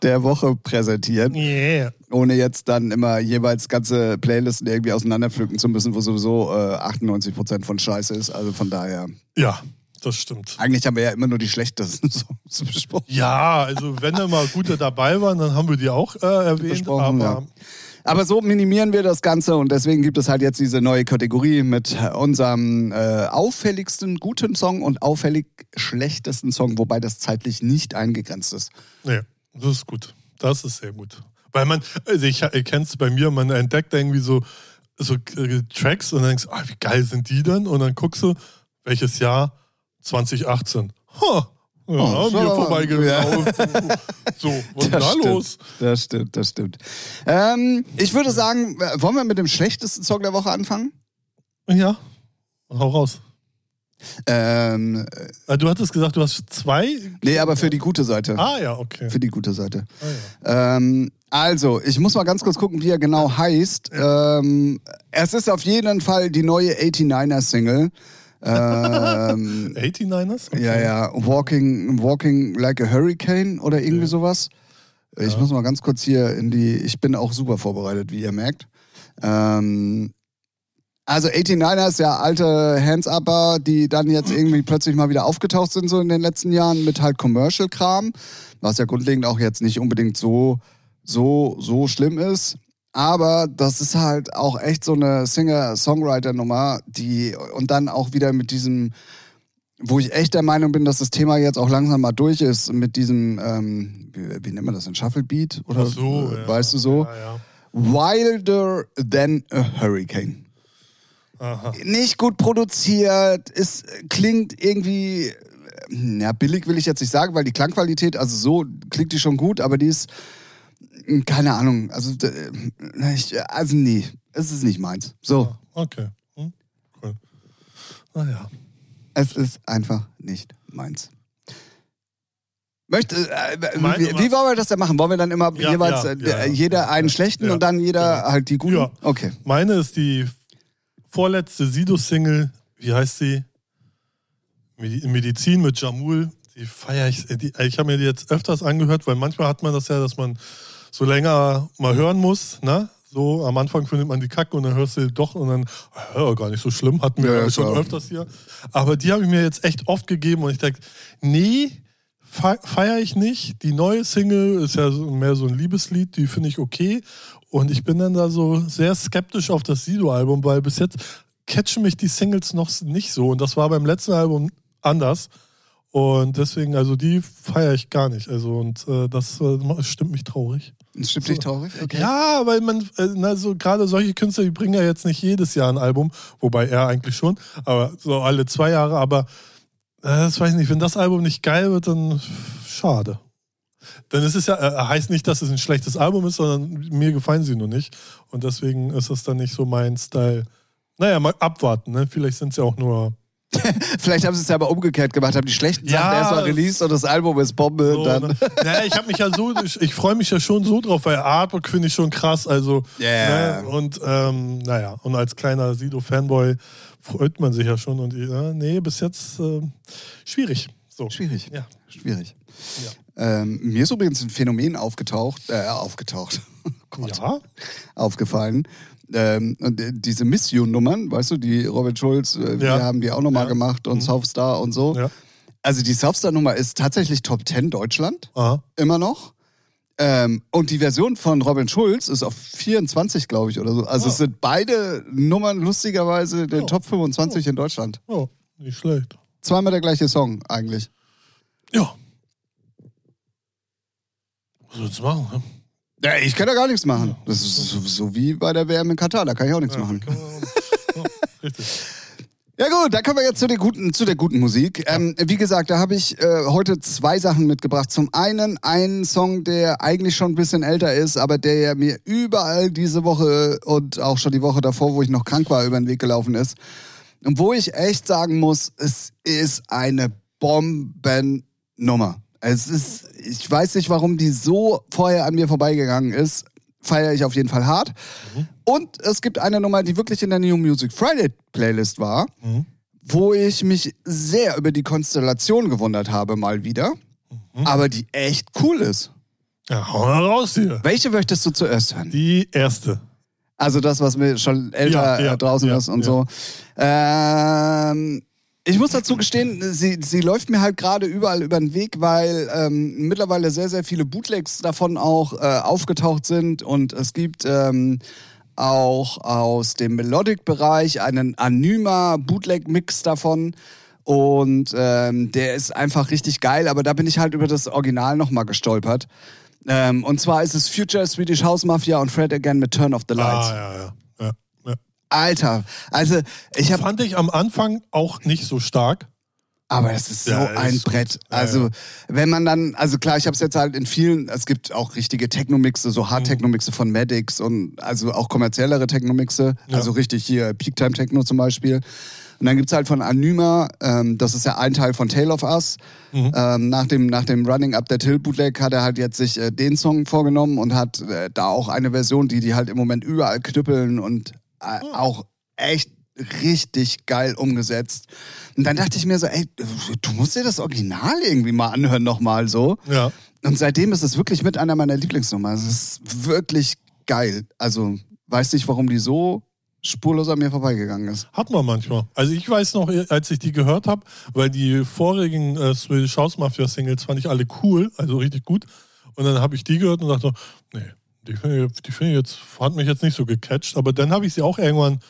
der Woche präsentieren Yeah. ohne jetzt dann immer jeweils ganze Playlisten irgendwie auseinanderpflücken zu müssen, wo sowieso äh, 98% von Scheiße ist. Also von daher, Ja, das stimmt. eigentlich haben wir ja immer nur die schlechtesten Songs besprochen. Ja, also wenn da mal gute dabei waren, dann haben wir die auch äh, erwähnt. Besprochen, aber Aber so minimieren wir das Ganze und deswegen gibt es halt jetzt diese neue Kategorie mit unserem äh, auffälligsten guten Song und auffällig schlechtesten Song, wobei das zeitlich nicht eingegrenzt ist. nee, das ist gut. Das ist sehr gut. Weil man, also ich, ich kenne es bei mir, man entdeckt irgendwie so, so äh, Tracks und dann denkst ah, wie geil sind die denn? Und dann guckst du, welches Jahr? 2018. Ha, ja, Oh, mir so. vorbeigelaufen. So, was ist da stimmt. los? Das stimmt, das stimmt. Ähm, ich würde sagen, äh, wollen wir mit dem schlechtesten Song der Woche anfangen? Ja, hau raus. Ähm, Ah, Du hattest gesagt, du hast zwei. nee, aber für die gute Seite. Ah ja, okay. Für die gute Seite. Ah, ja. Ähm, also, ich muss mal ganz kurz gucken, wie er genau heißt. Ähm, es ist auf jeden Fall die neue 89er-Single. Ähm, 89ers? Okay. ja, ja, Walking, Walking Like a Hurricane oder irgendwie sowas. Ich muss mal ganz kurz hier in die. Ich bin auch super vorbereitet, wie ihr merkt. Ähm, also 89ers, ja, alte Hands-Upper, die dann jetzt irgendwie plötzlich mal wieder aufgetaucht sind, so in den letzten Jahren mit halt Commercial-Kram, was ja grundlegend auch jetzt nicht unbedingt so, so, so schlimm ist. Aber das ist halt auch echt so eine Singer-Songwriter-Nummer, die und dann auch wieder mit diesem, wo ich echt der Meinung bin, dass das Thema jetzt auch langsam mal durch ist, mit diesem, ähm, wie, wie nennt man das, ein Shuffle-Beat? Oder Ach so, äh, ja. weißt du so? Ja, ja. Wilder than a Hurricane. Aha. Nicht gut produziert, es klingt irgendwie, ja, billig will ich jetzt nicht sagen, weil die Klangqualität, also so klingt die schon gut, aber die ist, keine Ahnung, also, äh, ich, also nee, es ist nicht meins. So, Ah, Okay. Hm? Cool. Naja. es ist einfach nicht meins. Möchte, äh, Mein- wie, wie wollen wir das denn machen? Wollen wir dann immer Ja, jeweils ja, äh, ja, jeder einen schlechten und dann jeder genau. halt die guten? Ja. Okay. Meine ist die vorletzte Sido-Single. Wie heißt sie? Medi- Medizin mit Jamul. Die feiere ich. Die, ich habe mir die jetzt öfters angehört, weil manchmal hat man das ja, dass man so länger mal hören muss, ne? So, am Anfang findet man die Kacke und dann hörst du doch und dann, ja, gar nicht so schlimm, hatten wir Ja, schon klar. öfters hier. Aber die habe ich mir jetzt echt oft gegeben und ich denke, nee, fe feiere ich nicht. Die neue Single ist ja mehr so ein Liebeslied, die finde ich okay. Und ich bin dann da so sehr skeptisch auf das Sido-Album, weil bis jetzt catchen mich die Singles noch nicht so. Und das war beim letzten Album anders. Und deswegen, also die feiere ich gar nicht. Also und äh, das äh, stimmt mich traurig. Das stimmt dich traurig? Okay. Ja, weil man, äh, na, so gerade solche Künstler, die bringen ja jetzt nicht jedes Jahr ein Album, wobei er eigentlich schon, aber so alle zwei Jahre, aber äh, das weiß ich nicht, wenn das Album nicht geil wird, dann schade. Denn es ist ja, äh, heißt nicht, dass es ein schlechtes Album ist, sondern mir gefallen sie nur nicht. Und deswegen ist es dann nicht so mein Style. Naja, mal abwarten, ne? Vielleicht sind es ja auch nur Vielleicht haben sie es ja aber umgekehrt gemacht, haben die schlechten Ja, Sachen erstmal released und das Album ist Bombe. So, dann. ne? Naja, ich habe mich ja so, ich, ich freue mich ja schon so drauf, weil Artwork finde ich schon krass. Also, Ja. ne? und ähm, naja, und als kleiner Sido-Fanboy freut man sich ja schon. Und ja, nee, bis jetzt äh, schwierig. So. Schwierig. Ja. Schwierig. Ähm, mir ist übrigens ein Phänomen aufgetaucht, äh, aufgetaucht, Oh Gott, Ja? aufgefallen. Ähm, und äh, diese Miss You-Nummern, weißt du, die Robin Schulz, äh, wir Ja. haben die auch nochmal Ja. gemacht und Mhm. Southstar und so. Ja. Also die Southstar-Nummer ist tatsächlich Top 10 Deutschland, Aha. immer noch. Ähm, und die Version von Robin Schulz ist auf 24, glaube ich, oder so. Also Ah. es sind beide Nummern lustigerweise den Oh. Top 25 in Deutschland. Oh, nicht schlecht. Zweimal der gleiche Song eigentlich. Ja. Was willst du machen? Ne? Ja, ich kann da gar nichts machen. Das ist so, so wie bei der WM in Katar, da kann ich auch nichts machen. kann man- ja, richtig. Ja gut, dann kommen wir jetzt zu der guten, zu der guten Musik. Ähm, wie gesagt, da habe ich äh, heute zwei Sachen mitgebracht. Zum einen einen Song, der eigentlich schon ein bisschen älter ist, aber der ja mir überall diese Woche und auch schon die Woche davor, wo ich noch krank war, über den Weg gelaufen ist. Und wo ich echt sagen muss, es ist eine Bombennummer. Es ist, ich weiß nicht, warum die so vorher an mir vorbeigegangen ist. Feiere ich auf jeden Fall hart. Und es gibt eine Nummer, die wirklich in der New Music Friday Playlist war, Mhm. wo ich mich sehr über die Konstellation gewundert habe, mal wieder. Aber die echt cool ist. Ja, hau mal raus hier. Welche möchtest du zuerst hören? Die erste. Also das, was mir schon älter Ja, ja, draußen ja, ist und so. Ähm, ich muss dazu gestehen, sie, sie läuft mir halt gerade überall über den Weg, weil ähm, mittlerweile sehr, sehr viele Bootlegs davon auch äh, aufgetaucht sind und es gibt ähm, auch aus dem Melodic-Bereich einen Anyma Bootleg-Mix davon. Und ähm, der ist einfach richtig geil, aber da bin ich halt über das Original nochmal gestolpert. Ähm, und zwar ist es Future Swedish House Mafia und Fred Again mit Turn of the Lights. Ah, ja, ja. Alter, also ich habe, Fand ich am Anfang auch nicht so stark. aber es ist so Ja, ist ein gut. Brett. Also ja. wenn man dann, also klar, ich habe es jetzt halt in vielen, es gibt auch richtige Techno-Mixe, so Hard-Techno-Mixe von Maddox und also auch kommerziellere Techno-Mixe, also richtig hier Peak-Time-Techno zum Beispiel. Und dann gibt's halt von Anyma, ähm, das ist ja ein Teil von Tale of Us. Mhm. Ähm, nach, dem, nach dem Running Up der Till Bootleg hat er halt jetzt sich äh, den Song vorgenommen und hat äh, da auch eine Version, die die halt im Moment überall knüppeln und äh, auch echt richtig geil umgesetzt. Und dann dachte ich mir so, ey, du musst dir das Original irgendwie mal anhören nochmal so. Ja. Und seitdem ist es wirklich mit einer meiner Lieblingsnummern. Es ist wirklich geil. Also weiß nicht, warum die so spurlos an mir vorbeigegangen ist. Hat man manchmal. Also ich weiß noch, als ich die gehört habe, weil die vorigen äh, Swedish House Mafia Singles fand ich alle cool, also richtig gut. Und dann habe ich die gehört und dachte, die finde ich, find ich jetzt, hat mich jetzt nicht so gecatcht. Aber dann habe ich sie auch irgendwann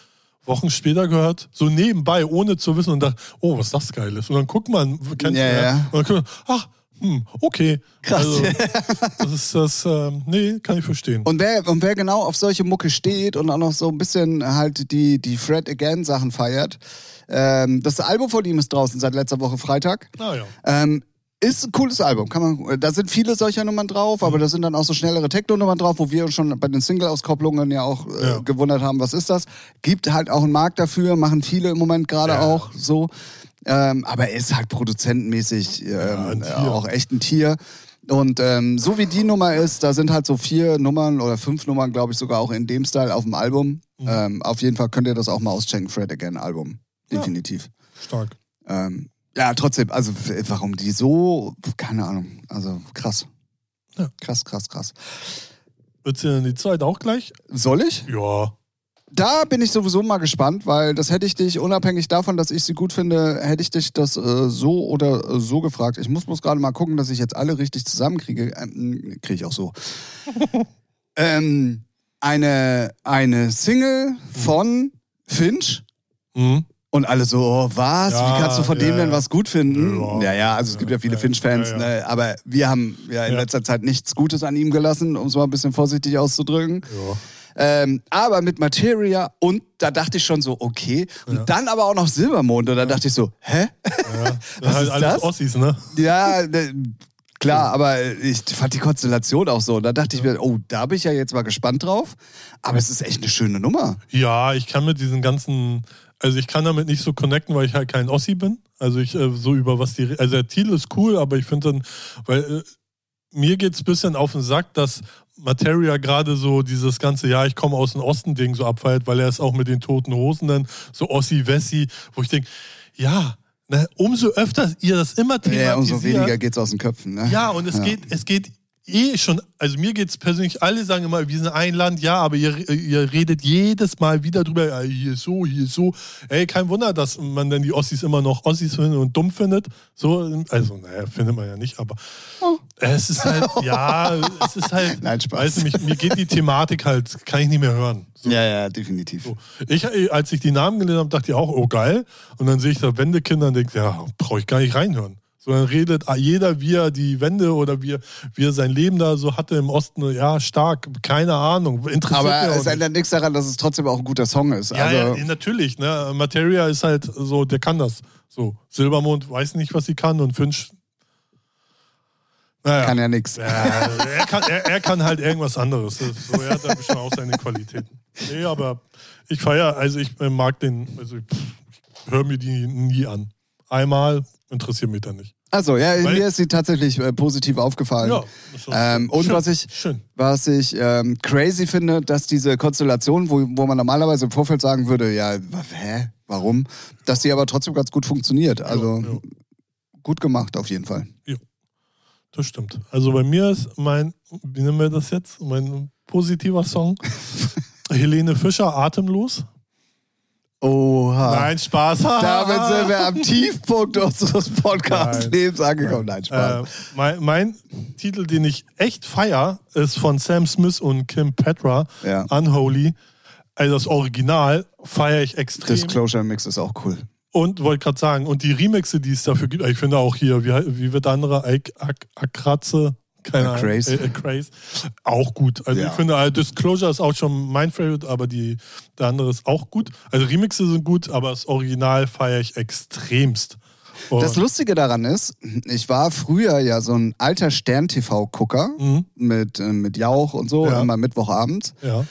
Wochen später gehört, so nebenbei, ohne zu wissen und dachte, oh, was das geil ist. Und dann guckt man, kennt Ja, man, ja. Und dann guckt man, ach, hm, okay. Krass. Also, das ist das, ähm, nee, kann ich verstehen. Und wer, und wer genau auf solche Mucke steht und auch noch so ein bisschen halt die, die Fred Again Sachen feiert, ähm, das Album von ihm ist draußen seit letzter Woche Freitag. naja. Ähm, ist ein cooles Album. Kann man, da sind viele solcher Nummern drauf, Mhm. aber da sind dann auch so schnellere Techno-Nummern drauf, wo wir uns schon bei den Single-Auskopplungen ja auch äh, Ja. gewundert haben, was ist das? Gibt halt auch einen Markt dafür, machen viele im Moment gerade Ja. auch so. Ähm, aber er ist halt produzentenmäßig Ja, ähm, Tier. auch echt ein Tier. Und ähm, so wie die Nummer ist, da sind halt so vier Nummern oder fünf Nummern, glaube ich, sogar auch in dem Style auf dem Album. Mhm. Ähm, auf jeden Fall könnt ihr das auch mal auschecken, Fred Again Album. Ja. Definitiv. Stark. Ähm, Ja, trotzdem, also warum die so, keine Ahnung, also krass. Ja. Krass, krass, krass. Wird sie denn die Zeit auch gleich? Soll ich? Ja. Da bin ich sowieso mal gespannt, weil das hätte ich dich, unabhängig davon, dass ich sie gut finde, hätte ich dich das äh, so oder äh, so gefragt. Ich muss bloß gerade mal gucken, dass ich jetzt alle richtig zusammenkriege. Ähm, Kriege ich auch so. ähm, eine, eine Single von Finch. Mhm. Und alle so, oh, was? Ja, Wie kannst du von ja, dem denn was gut finden? Ja. Ja, ja, also es gibt ja viele Finch-Fans. Ne? aber wir haben ja in letzter Zeit nichts Gutes an ihm gelassen, um es mal ein bisschen vorsichtig auszudrücken. Ähm, aber mit Materia und da dachte ich schon so, okay. Und dann aber auch noch Silbermond und da dachte ich so, hä? ja. Was halt ist alles das? Ossis, ne? Ja, ne, klar, aber ich fand die Konstellation auch so. Und da dachte ich mir, oh, da bin ich ja jetzt mal gespannt drauf. Aber es ist echt eine schöne Nummer. Ja, ich kann mit diesen ganzen, also ich kann damit nicht so connecten, weil ich halt kein Ossi bin. Also ich äh, so über was die, also der Titel ist cool, aber ich finde dann, weil äh, mir geht's ein bisschen auf den Sack, dass Materia gerade so dieses ganze, ja, ich komme aus dem Osten-Ding so abfeiert, weil er ist auch mit den toten Hosen dann so Ossi-Wessi, wo ich denke, ja, ne, umso öfter ihr das immer Ja, thematisiert, umso weniger geht's aus den Köpfen. Ne? ja, und es geht, es geht eh schon, also mir geht es persönlich, alle sagen immer, wir sind ein Land, ja, aber ihr, ihr redet jedes Mal wieder drüber, ja, hier ist so, hier ist so. Ey, kein Wunder, dass man dann die Ossis immer noch Ossis findet und dumm findet. So, also, naja, findet man ja nicht, aber es ist halt, ja, es ist halt, Nein, Spaß. weißt du, mich, mir geht die Thematik halt, kann ich nicht mehr hören. So. Ja, ja, definitiv. So. Ich, als ich die Namen gelesen habe, dachte ich auch, oh geil. Und dann sehe ich da Wendekinder und denke, ja, brauche ich gar nicht reinhören. So, dann redet jeder, wie er die Wende oder wie, er- wie er sein Leben da so hatte im Osten. Ja, stark, keine Ahnung. Interessiert Aber es ändert nichts daran, dass es trotzdem auch ein guter Song ist. Ja, also, ja, natürlich. Ne? Materia ist halt so, der kann das. So, Silbermond weiß nicht, was sie kann und Finch. Naja. kann ja nichts. Ja, er, kann, er, er kann halt irgendwas anderes. So, er hat da bestimmt auch seine Qualitäten. Nee, aber ich feiere, also ich äh, mag den, also ich höre mir die nie an. Einmal interessiert mich dann nicht. Also, ja, Weil- mir ist sie tatsächlich äh, positiv aufgefallen. Ja, Ähm, und schön, was ich, Schön. was ich ähm, crazy finde, dass diese Konstellation, wo, wo man normalerweise im Vorfeld sagen würde, ja, hä, warum, dass die aber trotzdem ganz gut funktioniert. Also ja. gut gemacht auf jeden Fall. Das stimmt. Also bei mir ist mein, wie nennen wir das jetzt? Mein positiver Song. Helene Fischer, Atemlos. Oha. Nein, Spaß. Damit sind wir am Tiefpunkt unseres. Podcast-Lebens angekommen. Nein, Äh, Spaß. mein, mein Titel, den ich echt feier, ist von Sam Smith und Kim Petra, Ja. Unholy. Also das Original feiere ich extrem. Disclosure Mix ist auch cool. Und wollte gerade sagen, und die Remixe, die es dafür gibt, ich finde auch hier, wie, wie wird der andere, Ak- Ak- Akratze, keine Ahnung, Craze. äh, äh, Craze, auch gut. Also Ja. ich finde, äh, Disclosure ist auch schon mein Favorite, aber die, der andere ist auch gut. Also Remixe sind gut, aber das Original feiere ich extremst. Und, Das Lustige daran ist, ich war früher ja so ein alter Stern-TV-Gucker Mhm. mit, äh, mit Jauch und so, Ja. immer Mittwochabend. ja.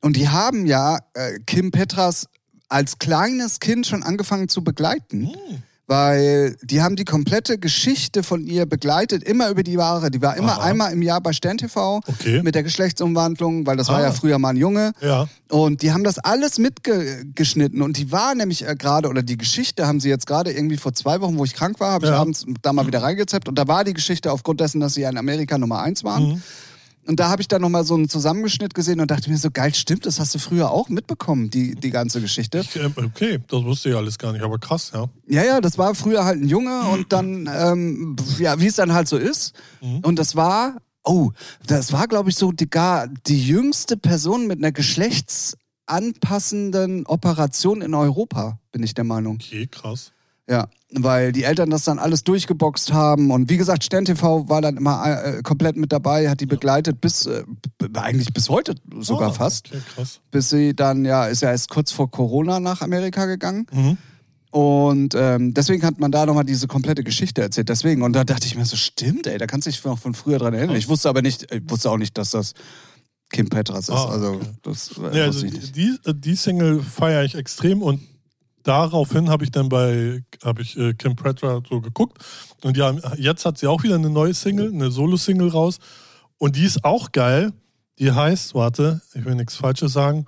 Und die haben ja äh, Kim Petras als kleines Kind schon angefangen zu begleiten. Hm. Weil die haben die komplette Geschichte von ihr begleitet, immer über die Jahre. Die war immer Aha. einmal im Jahr bei Stern TV Okay. mit der Geschlechtsumwandlung, weil das war Ah. ja früher mal ein Junge. Ja. Und die haben das alles mitgeschnitten. Und die war nämlich äh, gerade, oder die Geschichte haben sie jetzt gerade irgendwie vor zwei Wochen, wo ich krank war, habe ich Ja. abends da mal wieder reingezappt. Und da war die Geschichte aufgrund dessen, dass sie ja in Amerika Nummer eins waren. Mhm. Und da habe ich dann nochmal so einen Zusammenschnitt gesehen und dachte mir so, geil, stimmt, das hast du früher auch mitbekommen, die, die ganze Geschichte. Ich, äh, okay, das wusste ich alles gar nicht, aber krass, ja. Ja, ja, das war früher halt ein Junge und dann, ähm, ja, wie es dann halt so ist. Mhm. Und das war, oh, das war, glaube ich, so die, gar die jüngste Person mit einer geschlechtsanpassenden Operation in Europa, bin ich der Meinung. Okay, krass. Ja, weil die Eltern das dann alles durchgeboxt haben und wie gesagt, Stern TV war dann immer äh, komplett mit dabei, hat die begleitet bis, äh, eigentlich bis heute sogar Ah, fast. Okay, krass. Bis sie dann, ja, ist ja erst kurz vor Corona nach Amerika gegangen. Mhm. Und ähm, deswegen hat man da nochmal diese komplette Geschichte erzählt. Deswegen, und da dachte ich mir so, stimmt, ey, da kannst du dich noch von früher dran erinnern. Ich wusste aber nicht, ich wusste auch nicht, dass das Kim Petras ist. Also, okay. das äh, Ja, also die, die Single feiere ich extrem und daraufhin habe ich dann bei habe ich äh, Kim Petra so geguckt und ja, jetzt hat sie auch wieder eine neue Single, eine Solo-Single raus und die ist auch geil. Die heißt, warte, ich will nichts Falsches sagen,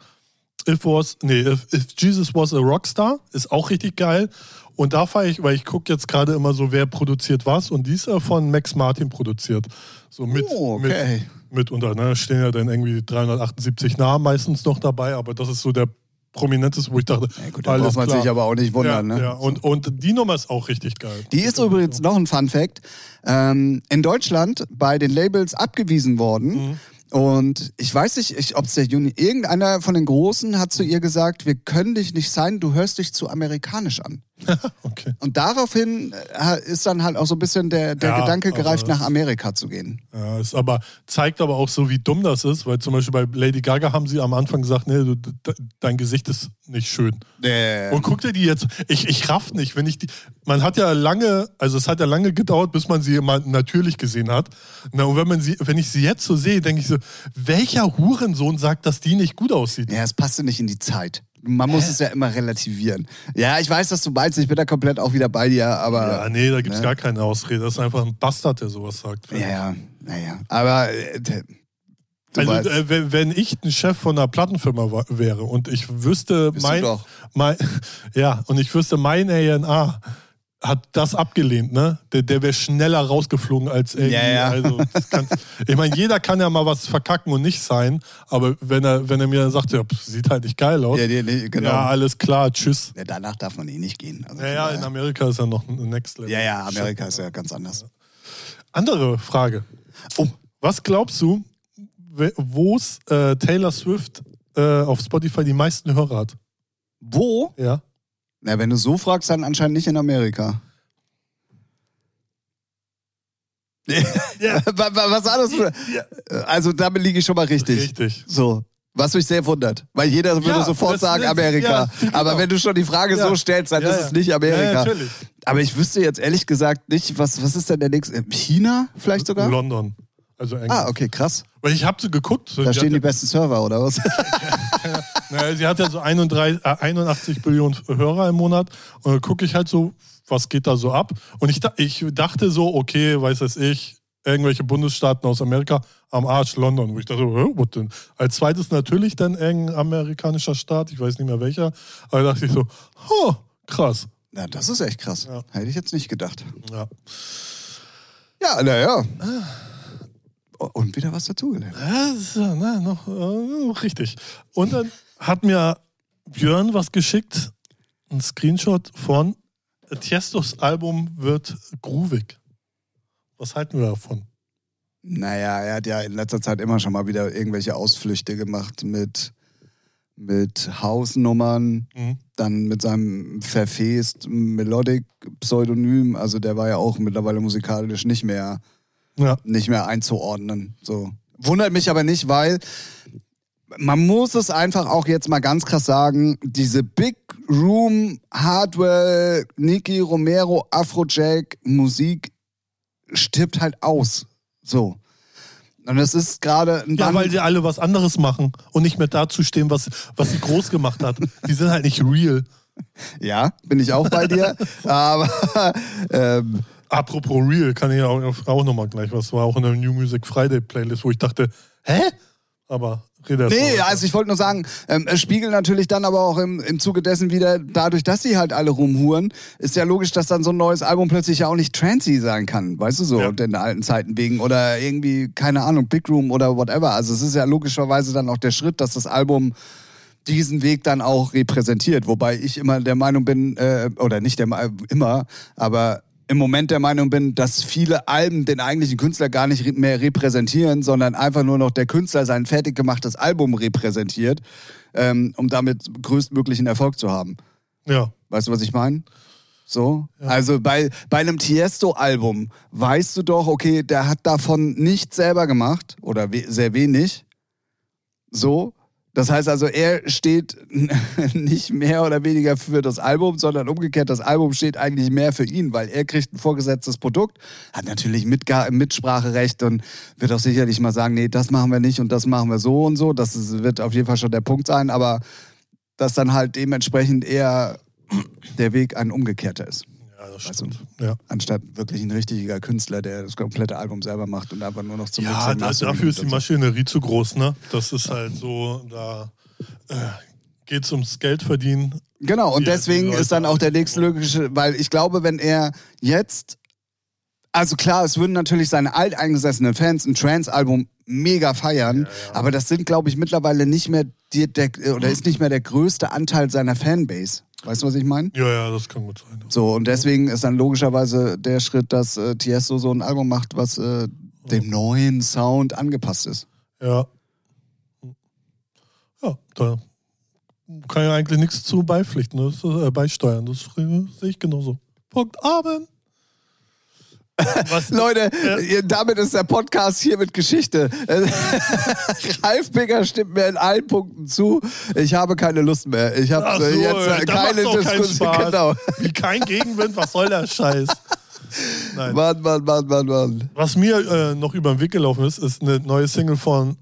If was, nee, if, if Jesus was a Rockstar ist auch richtig geil. Und da fahre ich, weil ich gucke jetzt gerade immer so, wer produziert was. Und die ist ja von Max Martin produziert. So mit, Oh, okay. mit, mitunter. Ne? Stehen ja dann irgendwie 378 Namen meistens noch dabei, aber das ist so der prominenteste, wo ich dachte, Ja, gut, da braucht man klar. sich aber auch nicht wundern. ja, ne? ja. Und, und die Nummer ist auch richtig geil. Die ist übrigens noch ein Fun Fact. Ähm, in Deutschland bei den Labels abgewiesen worden. Und ich weiß nicht, ich, ob es der Juni, irgendeiner von den Großen hat zu ihr gesagt, wir können dich nicht sein, du hörst dich zu amerikanisch an. Okay. Und daraufhin äh, ist dann halt auch so ein bisschen der, der Ja, Gedanke gereift, nach Amerika zu gehen. Ja, ist aber zeigt aber auch so, wie dumm das ist, weil zum Beispiel bei Lady Gaga haben sie am Anfang gesagt, nee, du, de- dein Gesicht ist nicht schön. Und guck dir die jetzt, ich, ich raff nicht, wenn ich die, man hat ja lange, also es hat ja lange gedauert, bis man sie mal natürlich gesehen hat. Na, und wenn man sie, wenn ich sie jetzt so sehe, denke ich so, welcher Hurensohn sagt, dass die nicht gut aussieht? Ja, es passte nicht in die Zeit. Man muss es ja immer relativieren. Ja, ich weiß, was du meinst. Ich bin da komplett auch wieder bei dir, aber. Ja, nee, da gibt's Ne? gar keine Ausrede. Das ist einfach ein Bastard, der sowas sagt. Ja, ja, naja. Aber. Äh, also, äh, wenn, ich ein Chef von einer Plattenfirma wäre und ich wüsste, Bist mein, doch. mein, ja, und ich wüsste, mein A&A hat das abgelehnt, ne? Der, der wäre schneller rausgeflogen als irgendwie. Ja, ja. Also, ich meine, jeder kann ja mal was verkacken und nicht sein, aber wenn er, wenn er mir sagt, ja, pff, sieht halt nicht geil aus, ja, ja, nee, nee, genau. Ja, alles klar, tschüss. danach darf man eh nicht gehen. Also Ja, ja, in Amerika ist ja noch ein Next Level. ja, ja, Amerika ist ja ganz anders. Andere Frage. Oh, Was glaubst du, wo es äh, Taylor Swift äh, auf Spotify die meisten Hörer hat? wo? Ja. Na, wenn du so fragst, dann anscheinend nicht in Amerika. Ja. Wa- wa- Was war das für. Ja. Also, damit liege ich schon mal richtig. Richtig. So. Was mich sehr wundert. Weil jeder würde Ja, sofort sagen das- Amerika. genau. Aber wenn du schon die Frage so stellst, dann ist es nicht Amerika. natürlich. Aber ich wüsste jetzt ehrlich gesagt nicht, was, was ist denn der nächste? China vielleicht sogar? London. Also England. Ah, okay, krass. Weil ich habe so geguckt. Da sie, stehen die besten Server, oder was? naja, sie hat ja so 31, äh, 81 Billionen Hörer im Monat. Und dann gucke ich halt so, was geht da so ab. Und ich, ich dachte so, okay, weiß es ich, irgendwelche Bundesstaaten aus Amerika am Arsch London. Wo ich dachte, what denn? Als zweites natürlich dann irgendein amerikanischer Staat, ich weiß nicht mehr welcher. Aber da dachte ich so, huh, krass. Na, das ist echt krass. Ja. Hätte ich jetzt nicht gedacht. Ja. Ja, naja. Und wieder was dazugelernt. Ja, ist, ja, na, noch, äh, noch richtig. Und dann hat mir Björn was geschickt, ein Screenshot von Tiestos Album wird groovig. Was halten wir davon? Naja, er hat ja in letzter Zeit immer schon mal wieder irgendwelche Ausflüchte gemacht mit, mit Hausnummern, Mhm. dann mit seinem verfest Melodic-Pseudonym. Also der war ja auch mittlerweile musikalisch nicht mehr, Ja, nicht mehr einzuordnen. So. Wundert mich aber nicht, weil man muss es einfach auch jetzt mal ganz krass sagen, diese Big Room Hardware, Nicky Romero, Afrojack Musik stirbt halt aus. So. Und es ist gerade ein ja weil sie alle was anderes machen und nicht mehr dazu stehen, was, was sie groß gemacht hat. Die sind halt nicht real. Ja, bin ich auch bei dir. aber ähm, Apropos real, kann ich auch, auch nochmal gleich was. War auch in der New Music Friday Playlist, wo ich dachte, hä? Aber rede nee, mal. also ich wollte nur sagen, ähm, es spiegelt natürlich dann aber auch im, im Zuge dessen wieder, dadurch, dass sie halt alle rumhuren, ist ja logisch, dass dann so ein neues Album plötzlich ja auch nicht trancy sein kann, weißt du so, Ja. in alten Zeiten wegen oder irgendwie, keine Ahnung, Big Room oder whatever. Also es ist ja logischerweise dann auch der Schritt, dass das Album diesen Weg dann auch repräsentiert. Wobei ich immer der Meinung bin, äh, oder nicht der Me- immer, aber im Moment der Meinung bin, dass viele Alben den eigentlichen Künstler gar nicht mehr repräsentieren, sondern einfach nur noch der Künstler sein fertig gemachtes Album repräsentiert, ähm, um damit größtmöglichen Erfolg zu haben. Ja. Weißt du, was ich meine? So. Also bei, bei einem Tiesto-Album weißt du doch, okay, der hat davon nichts selber gemacht oder we sehr wenig. So. Das heißt also, er steht nicht mehr oder weniger für das Album, sondern umgekehrt, das Album steht eigentlich mehr für ihn, weil er kriegt ein vorgesetztes Produkt, hat natürlich Mitga Mitspracherecht und wird auch sicherlich mal sagen, nee, das machen wir nicht und das machen wir so und so. Das ist, wird auf jeden Fall schon der Punkt sein, aber dass dann halt dementsprechend eher der Weg ein umgekehrter ist. Ja, das Weißt du? Ja. Anstatt wirklich ein richtiger Künstler, der das komplette Album selber macht und einfach nur noch zum Ja, da, dafür ist die so. Maschinerie zu groß, ne? Das ist halt so, da. Äh, geht's ums Geld verdienen. Genau, und Ja, deswegen ist dann auch der nächste logische, weil ich glaube, wenn er jetzt, also klar, es würden natürlich seine alteingesessenen Fans ein Trance-Album mega feiern, aber das sind, glaube ich, mittlerweile nicht mehr, die, der, oder ist nicht mehr der größte Anteil seiner Fanbase. Weißt du, was ich meine? Ja, ja, das kann gut sein. So, und deswegen ist dann logischerweise der Schritt, dass äh, Tiesto so ein Album macht, was äh, dem neuen Sound angepasst ist. Ja. Ja, da kann ja eigentlich nichts zu beipflichten, das, ist, äh, beisteuern. Das äh, sehe ich genauso. Punkt Abend. Was, Leute, ihr- damit ist der Podcast hier mit Geschichte. Äh, Ralf Bicker stimmt mir in allen Punkten zu. Ich habe keine Lust mehr. Ich habe so, äh, jetzt äh, da keine Diskussion. Genau. Wie kein Gegenwind, was soll der Scheiß? Nein. Mann, Mann, Mann, Mann, Mann. Was mir äh, noch über den Weg gelaufen ist, ist eine neue Single von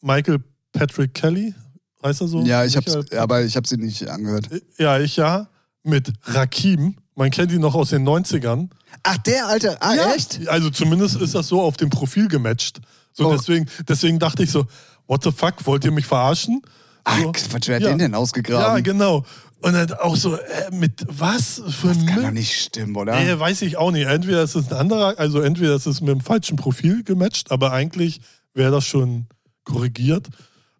Michael Patrick Kelly. Heißt er so? Ja, ich Michael- hab's, aber ich habe sie nicht angehört. Ja, ich ja. Mit Rakim. Man kennt ihn noch aus den 90ern. Ach, der alte. Ah, Ja, echt? Also zumindest ist das so auf dem Profil gematcht. So Oh. deswegen, deswegen dachte ich so, what the fuck, wollt ihr mich verarschen? Ach, so, Quatsch, wer hat ja. den denn Ja, ausgegraben? genau. Und dann auch so, äh, mit was für das kann doch nicht stimmen, oder? Nee, weiß ich auch nicht. Entweder ist es ein anderer, also entweder ist es mit dem falschen Profil gematcht, aber eigentlich wäre das schon korrigiert.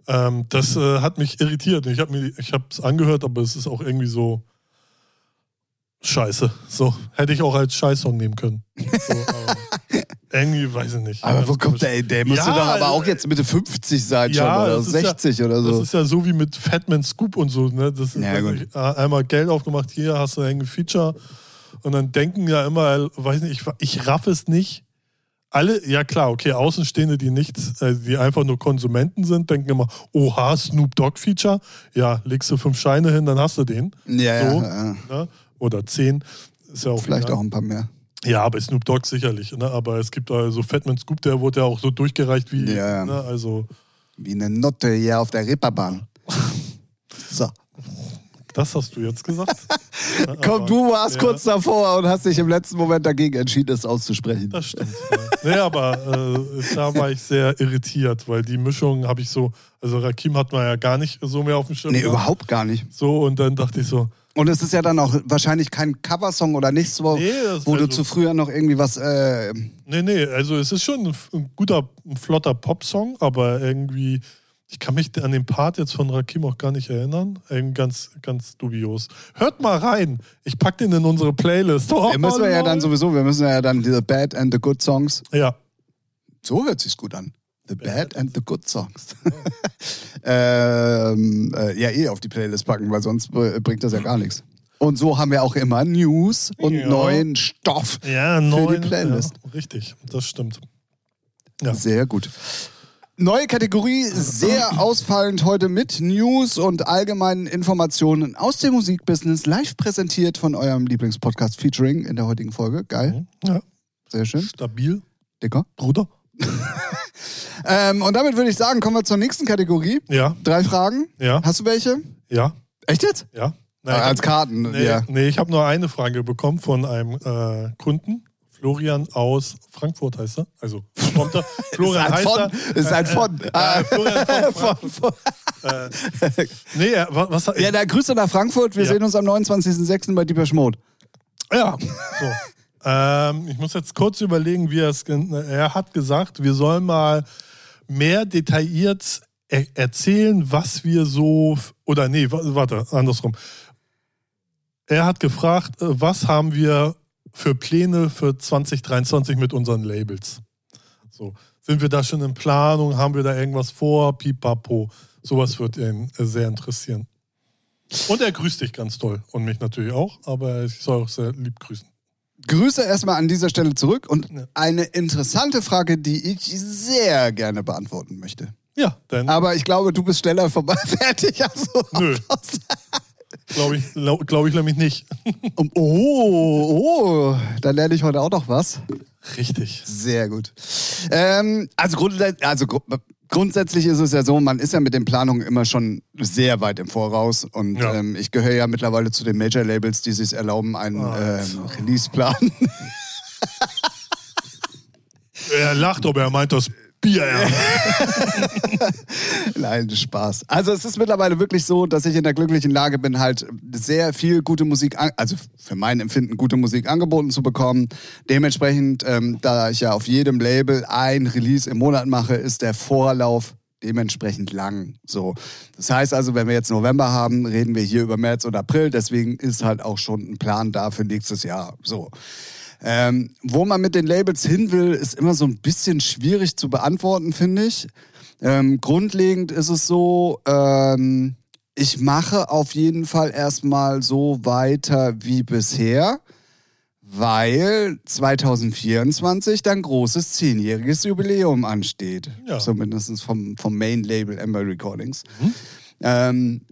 Ähm, das äh, hat mich irritiert. Ich habe es angehört, aber es ist auch irgendwie so scheiße. So, hätte ich auch als Scheißsong nehmen können. So, irgendwie weiß ich nicht. aber wo kommt der? Der müsste Ja, doch aber äh, auch jetzt Mitte 50 sein ja, schon oder das ist ja- 60 oder so. Das ist ja so wie mit Fatman Scoop und so. Ne? Das ist Ja, gut. äh, einmal Geld aufgemacht, hier hast du ein Feature. Und dann denken ja immer, äh, weiß nicht, ich, ich raff es nicht. Alle, ja klar, okay, Außenstehende, die nichts, äh, die einfach nur Konsumenten sind, denken immer, oha, Snoop Dogg Feature. Ja, legst du fünf Scheine hin, dann hast du den. ja, so. ja, ja. Ne? Oder zehn. Ist ja auch Vielleicht egal. auch ein paar mehr. Ja, bei Snoop Dogg sicherlich. Ne? Aber es gibt also Fatman Scoop, der wurde ja auch so durchgereicht wie. Ja. Ne? Also, Wie eine Notte hier auf der Ripperbahn. So. das hast du jetzt gesagt. Komm, aber- du warst ja. kurz davor und hast dich im letzten Moment dagegen entschieden, es auszusprechen. Das stimmt. Ja. Nee, aber äh, da war ich sehr irritiert, weil die Mischung habe ich so, also Rakim hat man ja gar nicht so mehr auf dem Schirm. Nee, gehabt. überhaupt gar nicht. So, und dann dachte ich so, Und es ist ja dann auch wahrscheinlich kein Coversong oder nichts, wo, Nee, wo du also- zu früher noch irgendwie was. Äh, nee, nee, also es ist schon ein, guter, ein flotter Popsong, aber irgendwie, ich kann mich an den Part jetzt von Rakim auch gar nicht erinnern. Irgendwie ganz, ganz dubios. Hört mal rein. Ich pack den in unsere Playlist. Oh, wir müssen wir ja dann sowieso, wir müssen ja dann diese Bad and the Good Songs. Ja, So hört sich's gut an. The Bad and the Good Songs. ähm, äh, ja, eh auf die Playlist packen, weil sonst br- bringt das ja gar nichts. Und so haben wir auch immer News und Ja. neuen Stoff. ja, die neun, Playlist. Ja, richtig, das stimmt. Ja. Sehr gut. Neue Kategorie, sehr ausfallend heute mit News und allgemeinen Informationen aus dem Musikbusiness, live präsentiert von eurem Lieblingspodcast Featuring in der heutigen Folge. Geil, Ja, sehr schön. stabil, Dicker. Bruder. Ähm, und damit würde ich sagen, kommen wir zur nächsten Kategorie. Ja, Drei Fragen. ja, Hast du welche? ja, Echt jetzt? ja. Ah, ich als Karten, Nee, ja. nee ich habe nur eine Frage bekommen von einem äh, Kunden. Florian aus Frankfurt heißt er. Also kommt er. Florian ist ein heißt von, er. ist ein von. Äh, Florian von Von- von- Nee, er- wa- was hat Ja, da Grüße nach Frankfurt. Wir Ja. sehen uns am 29.06. bei Deeper Schmod. Ja, so. Ähm, ich muss jetzt kurz überlegen, wie er es. Er hat gesagt, wir sollen mal mehr detailliert er erzählen, was wir so. Oder nee, wa- warte, andersrum. Er hat gefragt, äh, was haben wir für Pläne für 2023 mit unseren Labels? So. Sind wir da schon in Planung? Haben wir da irgendwas vor? Pipapo. Sowas wird ihn äh, sehr interessieren. Und er grüßt dich ganz toll. Und mich natürlich auch, aber ich soll auch sehr lieb grüßen. Grüße erstmal an dieser Stelle zurück und eine interessante Frage, die ich sehr gerne beantworten möchte. Ja, denn Aber ich glaube, du bist schneller vorbei fertig. Also Nö. glaube ich, glaub ich nämlich nicht. Oh, oh, da lerne ich heute auch noch was. Richtig. Sehr gut. Ähm, also grundsä- also grundsätzlich ist es ja so, man ist ja mit den Planungen immer schon sehr weit im Voraus. Und Ja. ähm, ich gehöre ja mittlerweile zu den Major-Labels, die sich erlauben, einen Ah, ähm, Release-Plan. Er lacht, aber er meint das Bier. Nein, Spaß. Also es ist mittlerweile wirklich so, dass ich in der glücklichen Lage bin, halt sehr viel gute Musik, also für mein Empfinden gute Musik angeboten zu bekommen. Dementsprechend, ähm, da ich ja auf jedem Label ein Release im Monat mache, ist der Vorlauf dementsprechend lang. So. Das heißt also, wenn wir jetzt November haben, reden wir hier über März und April. Deswegen ist halt auch schon ein Plan da für nächstes Jahr. So. Ähm, wo man mit den Labels hin will, ist immer so ein bisschen schwierig zu beantworten, finde ich. Ähm, grundlegend ist es so, ähm, ich mache auf jeden Fall erstmal so weiter wie bisher, weil 2024 dann großes zehnjähriges Jubiläum ansteht. Ja. Zumindest vom, vom Main-Label Ember Recordings. Ähm,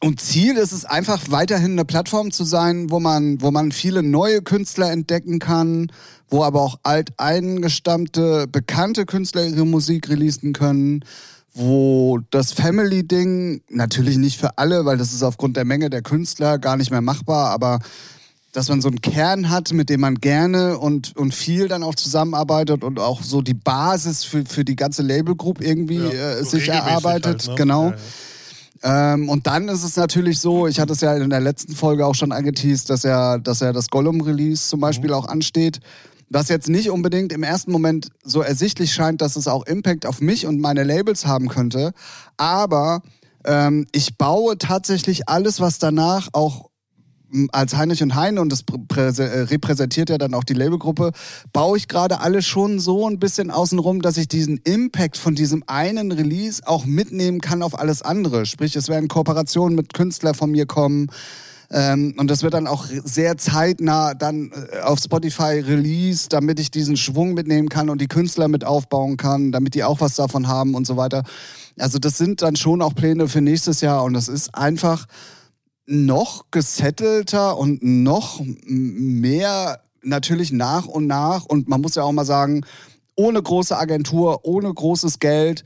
und Ziel ist es einfach weiterhin eine Plattform zu sein, wo man, wo man viele neue Künstler entdecken kann, wo aber auch alteingestammte, bekannte Künstler ihre Musik releasen können, wo das Family-Ding, natürlich nicht für alle, weil das ist aufgrund der Menge der Künstler gar nicht mehr machbar, aber dass man so einen Kern hat, mit dem man gerne und, und viel dann auch zusammenarbeitet und auch so die Basis für, für die ganze Label Group irgendwie Ja, äh, so sich erarbeitet. halt, ne? Genau. Ja, ja. Ähm, und dann ist es natürlich so, ich hatte es ja in der letzten Folge auch schon angeteased, dass ja, dass ja das Gollum-Release zum Beispiel Mhm. auch ansteht. Was jetzt nicht unbedingt im ersten Moment so ersichtlich scheint, dass es auch Impact auf mich und meine Labels haben könnte. Aber ähm, ich baue tatsächlich alles, was danach auch als Heinrich und Heine, und das äh, repräsentiert ja dann auch die Labelgruppe, baue ich gerade alles schon so ein bisschen außenrum, dass ich diesen Impact von diesem einen Release auch mitnehmen kann auf alles andere. Sprich, es werden Kooperationen mit Künstlern von mir kommen. Ähm, und das wird dann auch sehr zeitnah dann äh, auf Spotify released, damit ich diesen Schwung mitnehmen kann und die Künstler mit aufbauen kann, damit die auch was davon haben und so weiter. Also das sind dann schon auch Pläne für nächstes Jahr und das ist einfach noch gesettelter und noch mehr natürlich nach und nach. Und man muss ja auch mal sagen, ohne große Agentur, ohne großes Geld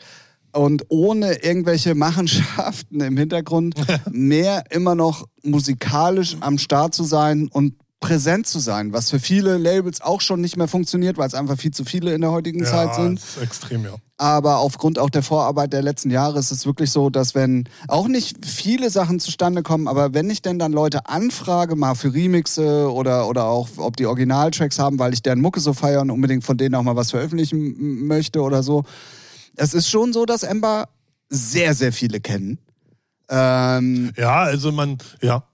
und ohne irgendwelche Machenschaften im Hintergrund, mehr immer noch musikalisch am Start zu sein und präsent zu sein, was für viele Labels auch schon nicht mehr funktioniert, weil es einfach viel zu viele in der heutigen Zeit sind. ist extrem, ja. Aber aufgrund auch der Vorarbeit der letzten Jahre ist es wirklich so, dass wenn auch nicht viele Sachen zustande kommen, aber wenn ich denn dann Leute anfrage, mal für Remixe oder, oder auch, ob die Originaltracks haben, weil ich deren Mucke so feiere und unbedingt von denen auch mal was veröffentlichen möchte oder so. Es ist schon so, dass Ember sehr, sehr viele kennen. Ähm, Ja, also man, ja.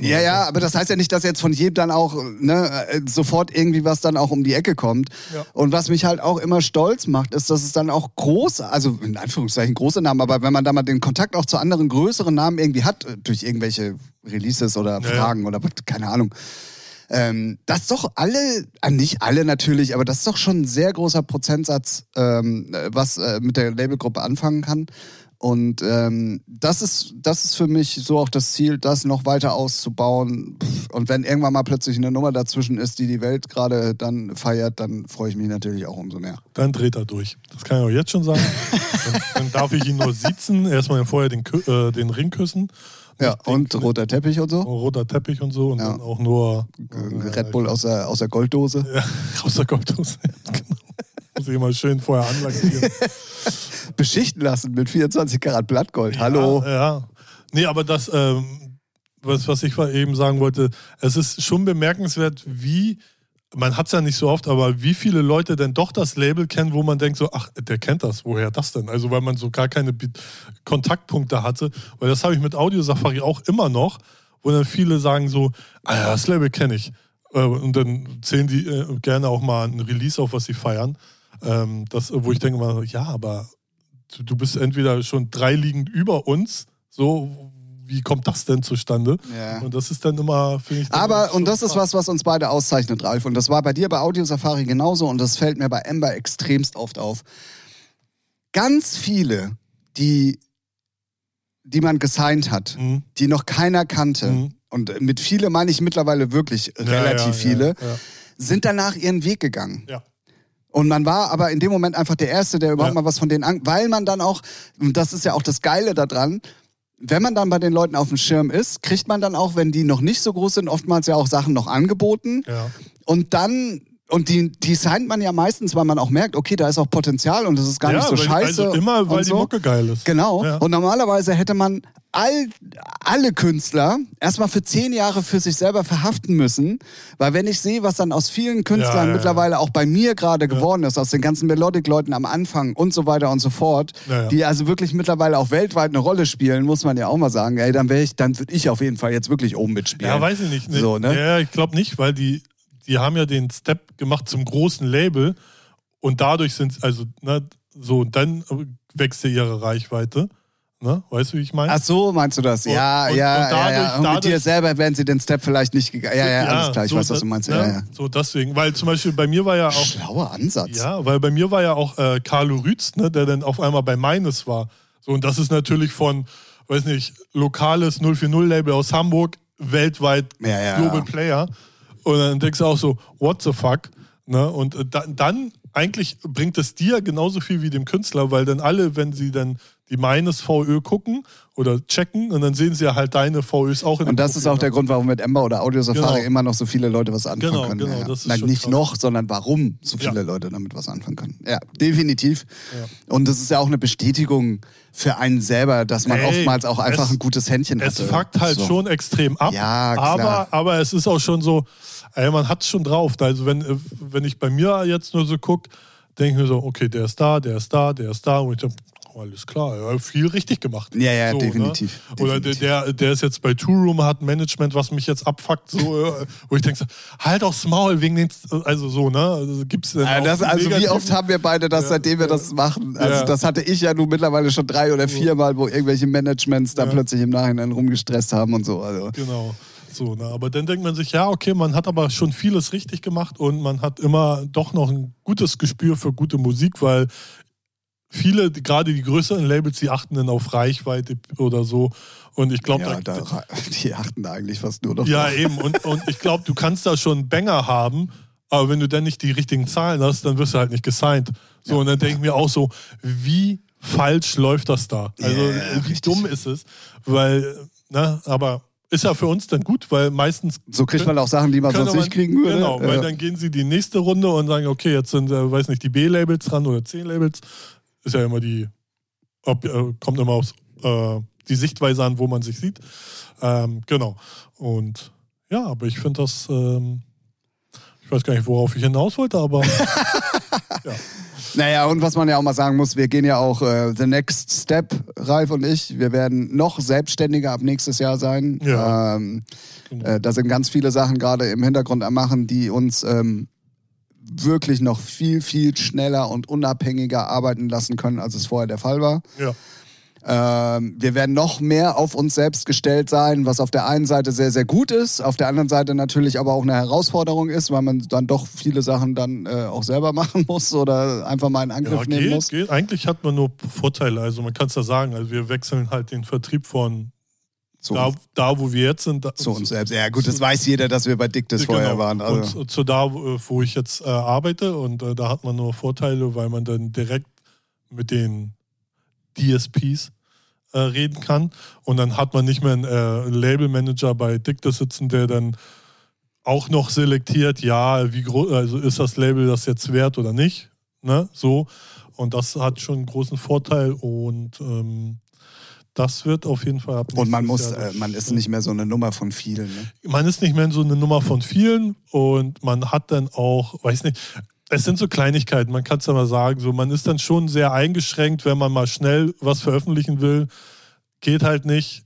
Ja, ja, aber das heißt ja nicht, dass jetzt von jedem dann auch ne, äh, sofort irgendwie was dann auch um die Ecke kommt. Ja. Und was mich halt auch immer stolz macht, ist, dass es dann auch groß, also in Anführungszeichen große Namen, aber wenn man da mal den Kontakt auch zu anderen größeren Namen irgendwie hat, äh, durch irgendwelche Releases oder Ja, Fragen oder keine Ahnung. Ähm, das ist doch alle, äh, nicht alle natürlich, aber das ist doch schon ein sehr großer Prozentsatz, ähm, äh, was äh, mit der Labelgruppe anfangen kann. Und ähm, das, ist, das ist für mich so auch das Ziel, das noch weiter auszubauen. Und wenn irgendwann mal plötzlich eine Nummer dazwischen ist, die die Welt gerade dann feiert, dann freue ich mich natürlich auch umso mehr. Dann dreht er durch. Das kann ich auch jetzt schon sagen. dann, dann darf ich ihn nur sitzen, erstmal vorher den, äh, den Ring küssen. Ja, und roter Teppich und so. roter Teppich und so und Ja. dann auch nur Äh, Red Bull aus der, aus der Golddose. Ja, aus der Goldhose. genau. Muss ich immer schön vorher anlackieren. Beschichten lassen mit 24 Karat Blattgold. Hallo. Ja, ja. Nee, aber das, ähm, was, was ich eben sagen wollte, es ist schon bemerkenswert, wie, man hat es ja nicht so oft, aber wie viele Leute denn doch das Label kennen, wo man denkt so, ach, der kennt das, woher das denn? Also weil man so gar keine Be Kontaktpunkte hatte. Weil das habe ich mit Audio Safari auch immer noch, wo dann viele sagen so, ah ja, das Label kenne ich. Äh, Und dann zählen die äh, gerne auch mal ein Release auf, was sie feiern. Ähm, das, wo ich denke mal, ja, aber du, du bist entweder schon drei Ligen über uns, so, wie kommt das denn zustande? Ja. Und das ist dann immer, finde ich. Aber, und das ist was, was uns beide auszeichnet, Ralf. Und das war bei dir bei Audio Safari genauso und das fällt mir bei Ember extremst oft auf. Ganz viele, die, die man gesigned hat, Mhm. die noch keiner kannte, Mhm. und mit viele meine ich mittlerweile wirklich Ja, relativ ja, viele, sind danach ihren Weg gegangen. ja. Und man war aber in dem Moment einfach der Erste, der überhaupt Ja. mal was von denen an, weil man dann auch, und das ist ja auch das Geile daran, wenn man dann bei den Leuten auf dem Schirm ist, kriegt man dann auch, wenn die noch nicht so groß sind, oftmals ja auch Sachen noch angeboten. ja. Und dann und die, die signed man ja meistens, weil man auch merkt, okay, da ist auch Potenzial und das ist gar ja, nicht so weil, scheiße. Also immer, weil und die so. Mucke geil ist. Genau. Ja. Und normalerweise hätte man all, alle Künstler erstmal für zehn Jahre für sich selber verhaften müssen. Weil wenn ich sehe, was dann aus vielen Künstlern Ja, mittlerweile auch bei mir gerade geworden ist, aus den ganzen Melodic-Leuten am Anfang und so weiter und so fort, die also wirklich mittlerweile auch weltweit eine Rolle spielen, muss man ja auch mal sagen, ey, dann wäre ich, dann würde ich auf jeden Fall jetzt wirklich oben mitspielen. Ja, weiß ich nicht. Ne? So, ne? Ja, ich glaube nicht, weil die, die haben ja den Step gemacht zum großen Label und dadurch sind also, ne, so, und dann wächst ja ihre Reichweite. Ne? Weißt du, wie ich meine? Ach so, meinst du das? Ja, und- ja, und ja, dadurch- ja. Und mit dir selber wären sie den Step vielleicht nicht gegangen. Ja, ja, alles klar, ich so weiß, was du meinst. ne? Ja, ja. So deswegen, weil zum Beispiel bei mir war ja auch, Schlauer Ansatz. ja, weil bei mir war ja auch äh, Carlo Rütz, ne, der dann auf einmal bei Meines war. So, und das ist natürlich von, weiß nicht, lokales 040-Label aus Hamburg, weltweit Ja, ja. Global Player. Und dann denkst du auch so, what the fuck? Ne? Und äh, da, dann eigentlich bringt es dir genauso viel wie dem Künstler, weil dann alle, wenn sie dann die meines VÖ gucken oder checken und dann sehen sie ja halt deine VÖs auch in Und das ist auch Profil. der Grund, warum mit Ember oder Audio Safari Genau. immer noch so viele Leute was anfangen Genau, können. genau, ja, das ist Nein, nicht krass. noch, sondern warum so viele Ja. Leute damit was anfangen können. Ja, definitiv. Ja. Und das ist ja auch eine Bestätigung für einen selber, dass man Ey, oftmals auch einfach es- ein gutes Händchen Es hatte. fuckt halt So. schon extrem ab. Ja, klar. aber, aber es ist auch schon so, ey, man hat es schon drauf. Also wenn, wenn ich bei mir jetzt nur so gucke, denke ich mir so, okay, der ist da, der ist da, der ist da. Und ich denke, alles klar, ja, viel richtig gemacht. Ja, ja, so, definitiv, Ne? Oder der, definitiv. der, der ist jetzt bei Two Room, hat Management, was mich jetzt abfuckt, so, wo ich denke, so, halt aufs Maul wegen den, also so, ne? Also, gibt's denn Ja, das, also wie oft haben wir beide das, seitdem wir das machen? Also das hatte ich ja nun mittlerweile schon drei oder vier Mal, wo irgendwelche Managements da plötzlich im Nachhinein rumgestresst haben und so. Also. Genau. So, ne? Aber dann denkt man sich, ja, okay, man hat aber schon vieles richtig gemacht und man hat immer doch noch ein gutes Gespür für gute Musik, weil viele, gerade die größeren Labels, die achten dann auf Reichweite oder so. Und ich glaube, Ja, da, da, die achten da eigentlich fast nur noch ja, drauf. eben. Und, und ich glaube, du kannst da schon einen Banger haben, aber wenn du dann nicht die richtigen Zahlen hast, dann wirst du halt nicht gesigned. So, und dann denke ich mir auch so, wie falsch läuft das da? Also, Ja, wie richtig. dumm ist es? Weil, ne, aber ist ja für uns dann gut, weil meistens So kriegt man auch Sachen, die man sonst nicht kriegen würde. Genau, weil Ja. dann gehen sie die nächste Runde und sagen, okay, jetzt sind, äh, weiß nicht, die B-Labels dran oder C-Labels. Ist ja immer die, ob, äh, kommt immer aus äh, die Sichtweise an, wo man sich sieht. Ähm, genau. Und ja, aber ich finde das, ähm, ich weiß gar nicht, worauf ich hinaus wollte, aber Naja, und was man ja auch mal sagen muss, wir gehen ja auch äh, the next step, Ralf und ich. Wir werden noch selbstständiger ab nächstes Jahr sein. Ja. Ähm, Genau. äh, da sind ganz viele Sachen gerade im Hintergrund am Machen, die uns ähm, wirklich noch viel, viel schneller und unabhängiger arbeiten lassen können, als es vorher der Fall war. ja. Ähm, wir werden noch mehr auf uns selbst gestellt sein, was auf der einen Seite sehr, sehr gut ist, auf der anderen Seite natürlich aber auch eine Herausforderung ist, weil man dann doch viele Sachen dann äh, auch selber machen muss oder einfach mal in Angriff Ja, nehmen geht, muss. geht. Eigentlich hat man nur Vorteile. Also man kann es ja sagen. Also wir wechseln halt den Vertrieb von Zu, da, da, wo wir jetzt sind, da, zu uns selbst. Ja gut, das weiß jeder, dass wir bei Dictis vorher waren. Also. Genau. Und zu da, wo wo ich jetzt äh, arbeite und äh, da hat man nur Vorteile, weil man dann direkt mit den DSPs äh, reden kann und dann hat man nicht mehr einen äh, Labelmanager bei Dictis sitzen, der dann auch noch selektiert, ja, wie groß, also ist das Label das jetzt wert oder nicht, ne, so und das hat schon einen großen Vorteil und ähm, das wird auf jeden Fall ab Und man muss, Jahr äh, man ist nicht mehr so eine Nummer von vielen. Ne? man ist nicht mehr so eine Nummer von vielen und man hat dann auch, weiß nicht, es sind so Kleinigkeiten, man kann es ja mal sagen, so man ist dann schon sehr eingeschränkt, wenn man mal schnell was veröffentlichen will, geht halt nicht.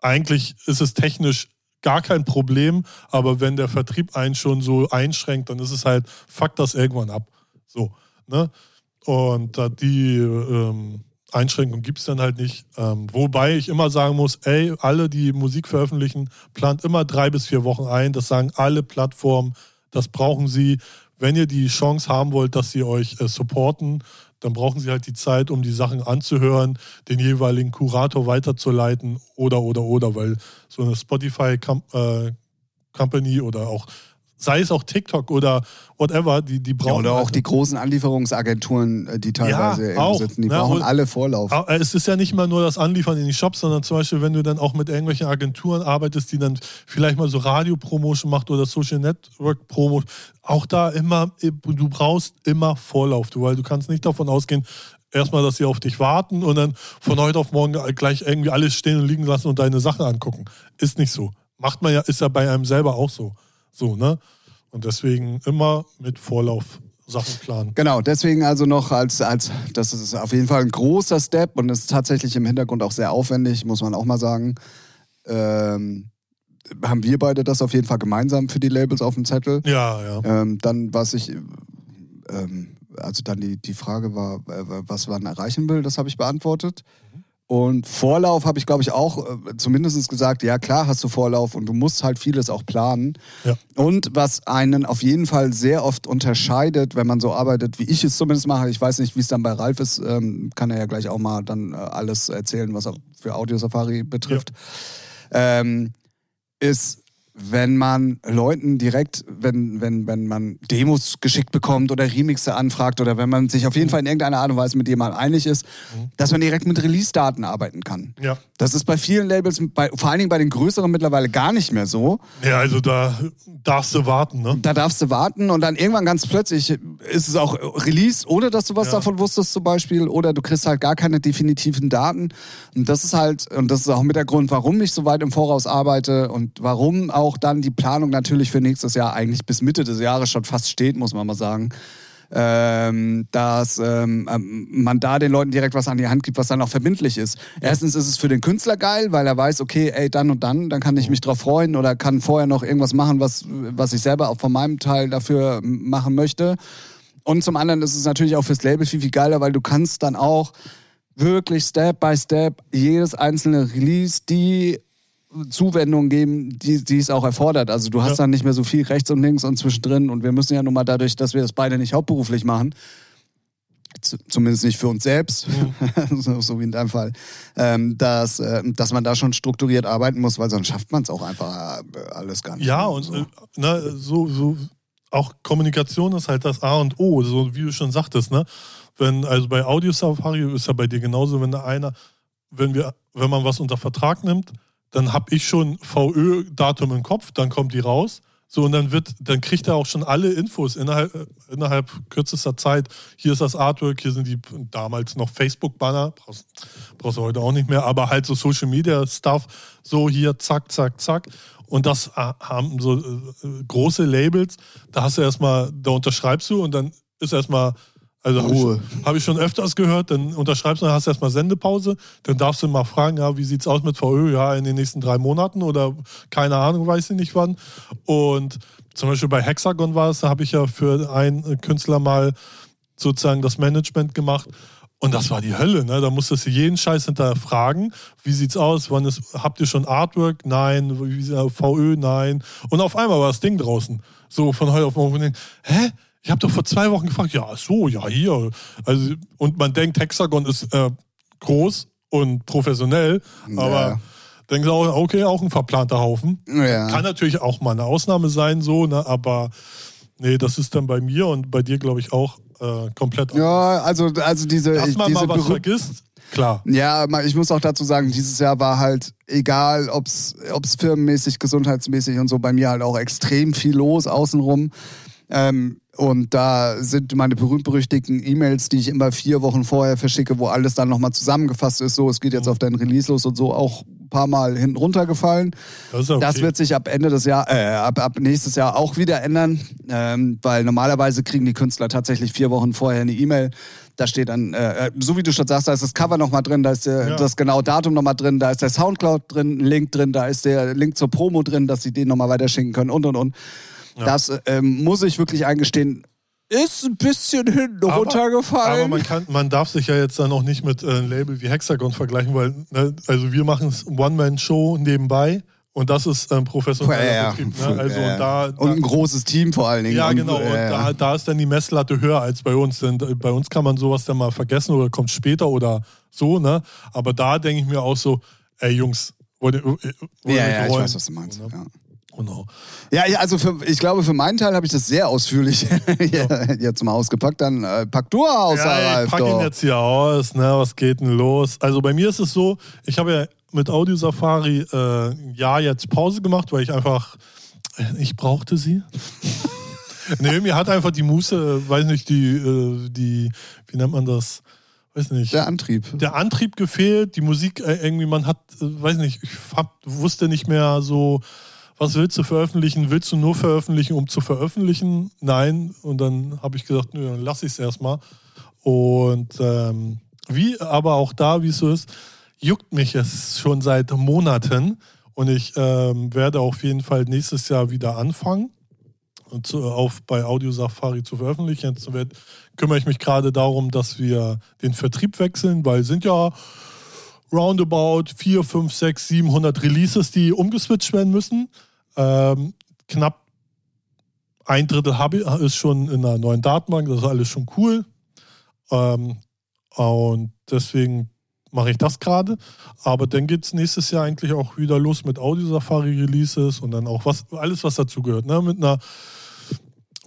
Eigentlich ist es technisch gar kein Problem, aber wenn der Vertrieb einen schon so einschränkt, dann ist es halt, fuck das irgendwann ab. So, ne? Und da die ähm, Einschränkung gibt es dann halt nicht. Ähm, wobei ich immer sagen muss, ey, alle, die Musik veröffentlichen, plant immer drei bis vier Wochen ein. Das sagen alle Plattformen, das brauchen sie. Wenn ihr die Chance haben wollt, dass sie euch äh, supporten, dann brauchen sie halt die Zeit, um die Sachen anzuhören, den jeweiligen Kurator weiterzuleiten oder, oder, oder, weil so eine Spotify Com äh, oder auch sei es auch TikTok oder whatever, die, die Ja, brauchen. oder auch halt- die großen Anlieferungsagenturen, äh, die teilweise Ja, auch, sitzen, die ne, brauchen alle Vorlauf. Es ist ja nicht mal nur das Anliefern in die Shops, sondern zum Beispiel, wenn du dann auch mit irgendwelchen Agenturen arbeitest, die dann vielleicht mal so Radio-Promotion macht oder Social Network-Promo, auch da immer, du brauchst immer Vorlauf, du, weil du kannst nicht davon ausgehen, erstmal, dass sie auf dich warten und dann von heute auf morgen gleich irgendwie alles stehen und liegen lassen und deine Sachen angucken. Ist nicht so. Macht man ja, ist ja bei einem selber auch so. So, ne? Und deswegen immer mit Vorlauf Sachen planen. Genau, deswegen also noch als, als, das ist auf jeden Fall ein großer Step und ist tatsächlich im Hintergrund auch sehr aufwendig, muss man auch mal sagen. Ähm, haben wir beide das auf jeden Fall gemeinsam für die Labels auf dem Zettel. Ja, ja. Ähm, dann, was ich, ähm, also dann die, die Frage war, äh, was man erreichen will, das habe ich beantwortet. Und Vorlauf habe ich, glaube ich, auch äh, zumindest gesagt, ja klar hast du Vorlauf und du musst halt vieles auch planen. Ja. Und was einen auf jeden Fall sehr oft unterscheidet, wenn man so arbeitet, wie ich es zumindest mache, ich weiß nicht, wie es dann bei Ralf ist, ähm, kann er ja gleich auch mal dann äh, alles erzählen, was auch für Audiosafari betrifft, ähm, ist, wenn man Leuten direkt, wenn, wenn, wenn man Demos geschickt bekommt oder Remixe anfragt oder wenn man sich auf jeden Fall in irgendeiner Art und Weise mit jemandem einig ist, dass man direkt mit Release-Daten arbeiten kann. Ja. Das ist bei vielen Labels, bei, vor allen Dingen bei den größeren mittlerweile gar nicht mehr so. Ja, also da darfst du warten, ne? Da darfst du warten und dann irgendwann ganz plötzlich ist es auch Release, ohne dass du was Ja. davon wusstest zum Beispiel, oder du kriegst halt gar keine definitiven Daten. Und das ist halt, und das ist auch mit der Grund, warum ich so weit im Voraus arbeite und warum auch dann die Planung natürlich für nächstes Jahr eigentlich bis Mitte des Jahres schon fast steht, muss man mal sagen. Ähm, dass ähm, ähm, man da den Leuten direkt was an die Hand gibt, was dann auch verbindlich ist. Erstens ist es für den Künstler geil, weil er weiß, okay, ey, dann und dann, dann kann ich mich drauf freuen oder kann vorher noch irgendwas machen, was, was ich selber auch von meinem Teil dafür machen möchte. Und zum anderen ist es natürlich auch fürs Label viel, viel geiler, weil du kannst dann auch wirklich Step by Step jedes einzelne Release die Zuwendung geben, die, die es auch erfordert. Also du hast Ja. dann nicht mehr so viel rechts und links und zwischendrin und wir müssen ja nun mal dadurch, dass wir das beide nicht hauptberuflich machen, zu, zumindest nicht für uns selbst, so, so wie in deinem Fall, ähm, dass, äh, dass man da schon strukturiert arbeiten muss, weil sonst schafft man es auch einfach äh, alles gar nicht. Ja, und so. äh, ne, so, so auch Kommunikation ist halt das A und O, so wie du schon sagtest, ne? Wenn, also bei Audio Safari ist ja bei dir genauso, wenn da einer, wenn wir, wenn man was unter Vertrag nimmt, dann habe ich schon VÖ-Datum im Kopf, dann kommt die raus. So, und dann wird, dann kriegt er auch schon alle Infos innerhalb, äh, innerhalb kürzester Zeit. Hier ist das Artwork, hier sind die damals noch Facebook-Banner, brauchst, brauchst du heute auch nicht mehr, aber halt so Social Media Stuff, so hier, zack, zack, zack. Und das äh, haben so äh, große Labels, da hast du erstmal, da unterschreibst du und dann ist erstmal, also habe Ruhe. ich, hab ich schon öfters gehört, dann unterschreibst du, dann hast du erstmal Sendepause, dann darfst du mal fragen, ja, wie sieht's aus mit VÖ, ja, in den nächsten drei Monaten oder keine Ahnung, weiß ich nicht wann. Und zum Beispiel bei Hexagon war es, da habe ich ja für einen Künstler mal sozusagen das Management gemacht. Und das war die Hölle, ne? Da musstest du jeden Scheiß hinterfragen. Wie sieht's aus? Wann ist, habt ihr schon Artwork? Nein. Wie, VÖ? Nein. Und auf einmal war das Ding draußen. So von heute auf morgen. Hä? Ich habe doch vor zwei Wochen gefragt, ja, so, ja, hier. Also, und man denkt, Hexagon ist äh, groß und professionell, aber Ja. denkst du auch, okay, auch ein verplanter Haufen. Ja. Kann natürlich auch mal eine Ausnahme sein, so, ne? aber nee, das ist dann bei mir und bei dir, glaube ich, auch äh, komplett Ja, also, also diese, Dass man diese mal was vergisst, klar. Ja, ich muss auch dazu sagen, dieses Jahr war halt, egal ob es firmenmäßig, gesundheitsmäßig und so, bei mir halt auch extrem viel los außenrum. Ähm, und da sind meine berühmt-berüchtigten E-Mails, die ich immer vier Wochen vorher verschicke, wo alles dann nochmal zusammengefasst ist, so, es geht jetzt auf dein Release los und so, auch ein paar Mal hinten runtergefallen. Das, okay. Das wird sich ab Ende des Jahr, äh, ab, ab nächstes Jahr auch wieder ändern, ähm, weil normalerweise kriegen die Künstler tatsächlich vier Wochen vorher eine E-Mail. Da steht dann, äh, äh, so wie du schon sagst, da ist das Cover nochmal drin, da ist der, Ja. das genaue Datum nochmal drin, da ist der Soundcloud drin, ein Link drin, da ist der Link zur Promo drin, dass sie den nochmal weiterschicken können und und und. Das ähm, muss ich wirklich eingestehen, ist ein bisschen hinten aber, runtergefallen. aber man, kann, man darf sich ja jetzt dann auch nicht mit äh, einem Label wie Hexagon vergleichen, weil ne, also wir machen es One-Man-Show nebenbei und das ist ein professioneller Ja, ja. Betrieb. Ne? Also Ja. und da, und ein großes Team vor allen Dingen. ja genau, und äh, da, da ist dann die Messlatte höher als bei uns, denn bei uns kann man sowas dann mal vergessen oder kommt später oder so, ne? Aber da denke ich mir auch so, ey Jungs, wollt ihr, wollt ihr ja, ja, ich weiß, was du meinst. Ne? ja. Genau. Ja, ja, also für, ich glaube, für meinen Teil habe ich das sehr ausführlich jetzt mal ausgepackt. Dann äh, pack du aus, Ja, ich Ralf, pack ihn doch. jetzt hier aus, ne? Was geht denn los? Also bei mir ist es so, ich habe ja mit Audio Safari äh, ein Jahr jetzt Pause gemacht, weil ich einfach, äh, ich brauchte sie. nee, mir hat einfach die Muße, weiß nicht, die, äh, die, wie nennt man das? Weiß nicht. Der Antrieb. der Antrieb gefehlt, die Musik äh, irgendwie, man hat, weiß nicht, ich hab, wusste nicht mehr so, was willst du veröffentlichen? Willst du nur veröffentlichen, um zu veröffentlichen? Nein. Und dann habe ich gesagt, nö, dann lasse ich es erstmal. Und ähm, wie aber auch da, wie es so ist, juckt mich es schon seit Monaten. Und ich ähm, werde auf jeden Fall nächstes Jahr wieder anfangen, und zu, auf, bei Audio Safari zu veröffentlichen. Jetzt werd, kümmere ich mich gerade darum, dass wir den Vertrieb wechseln, weil sind ja roundabout 4, 5, 6, 700 Releases, die umgeswitcht werden müssen. Ähm, knapp ein Drittel ich, ist schon in einer neuen Datenbank, das ist alles schon cool. Ähm, und deswegen mache ich das gerade. Aber dann geht es nächstes Jahr eigentlich auch wieder los mit Audio-Safari-Releases und dann auch was, alles, was dazu gehört. Ne? Mit einer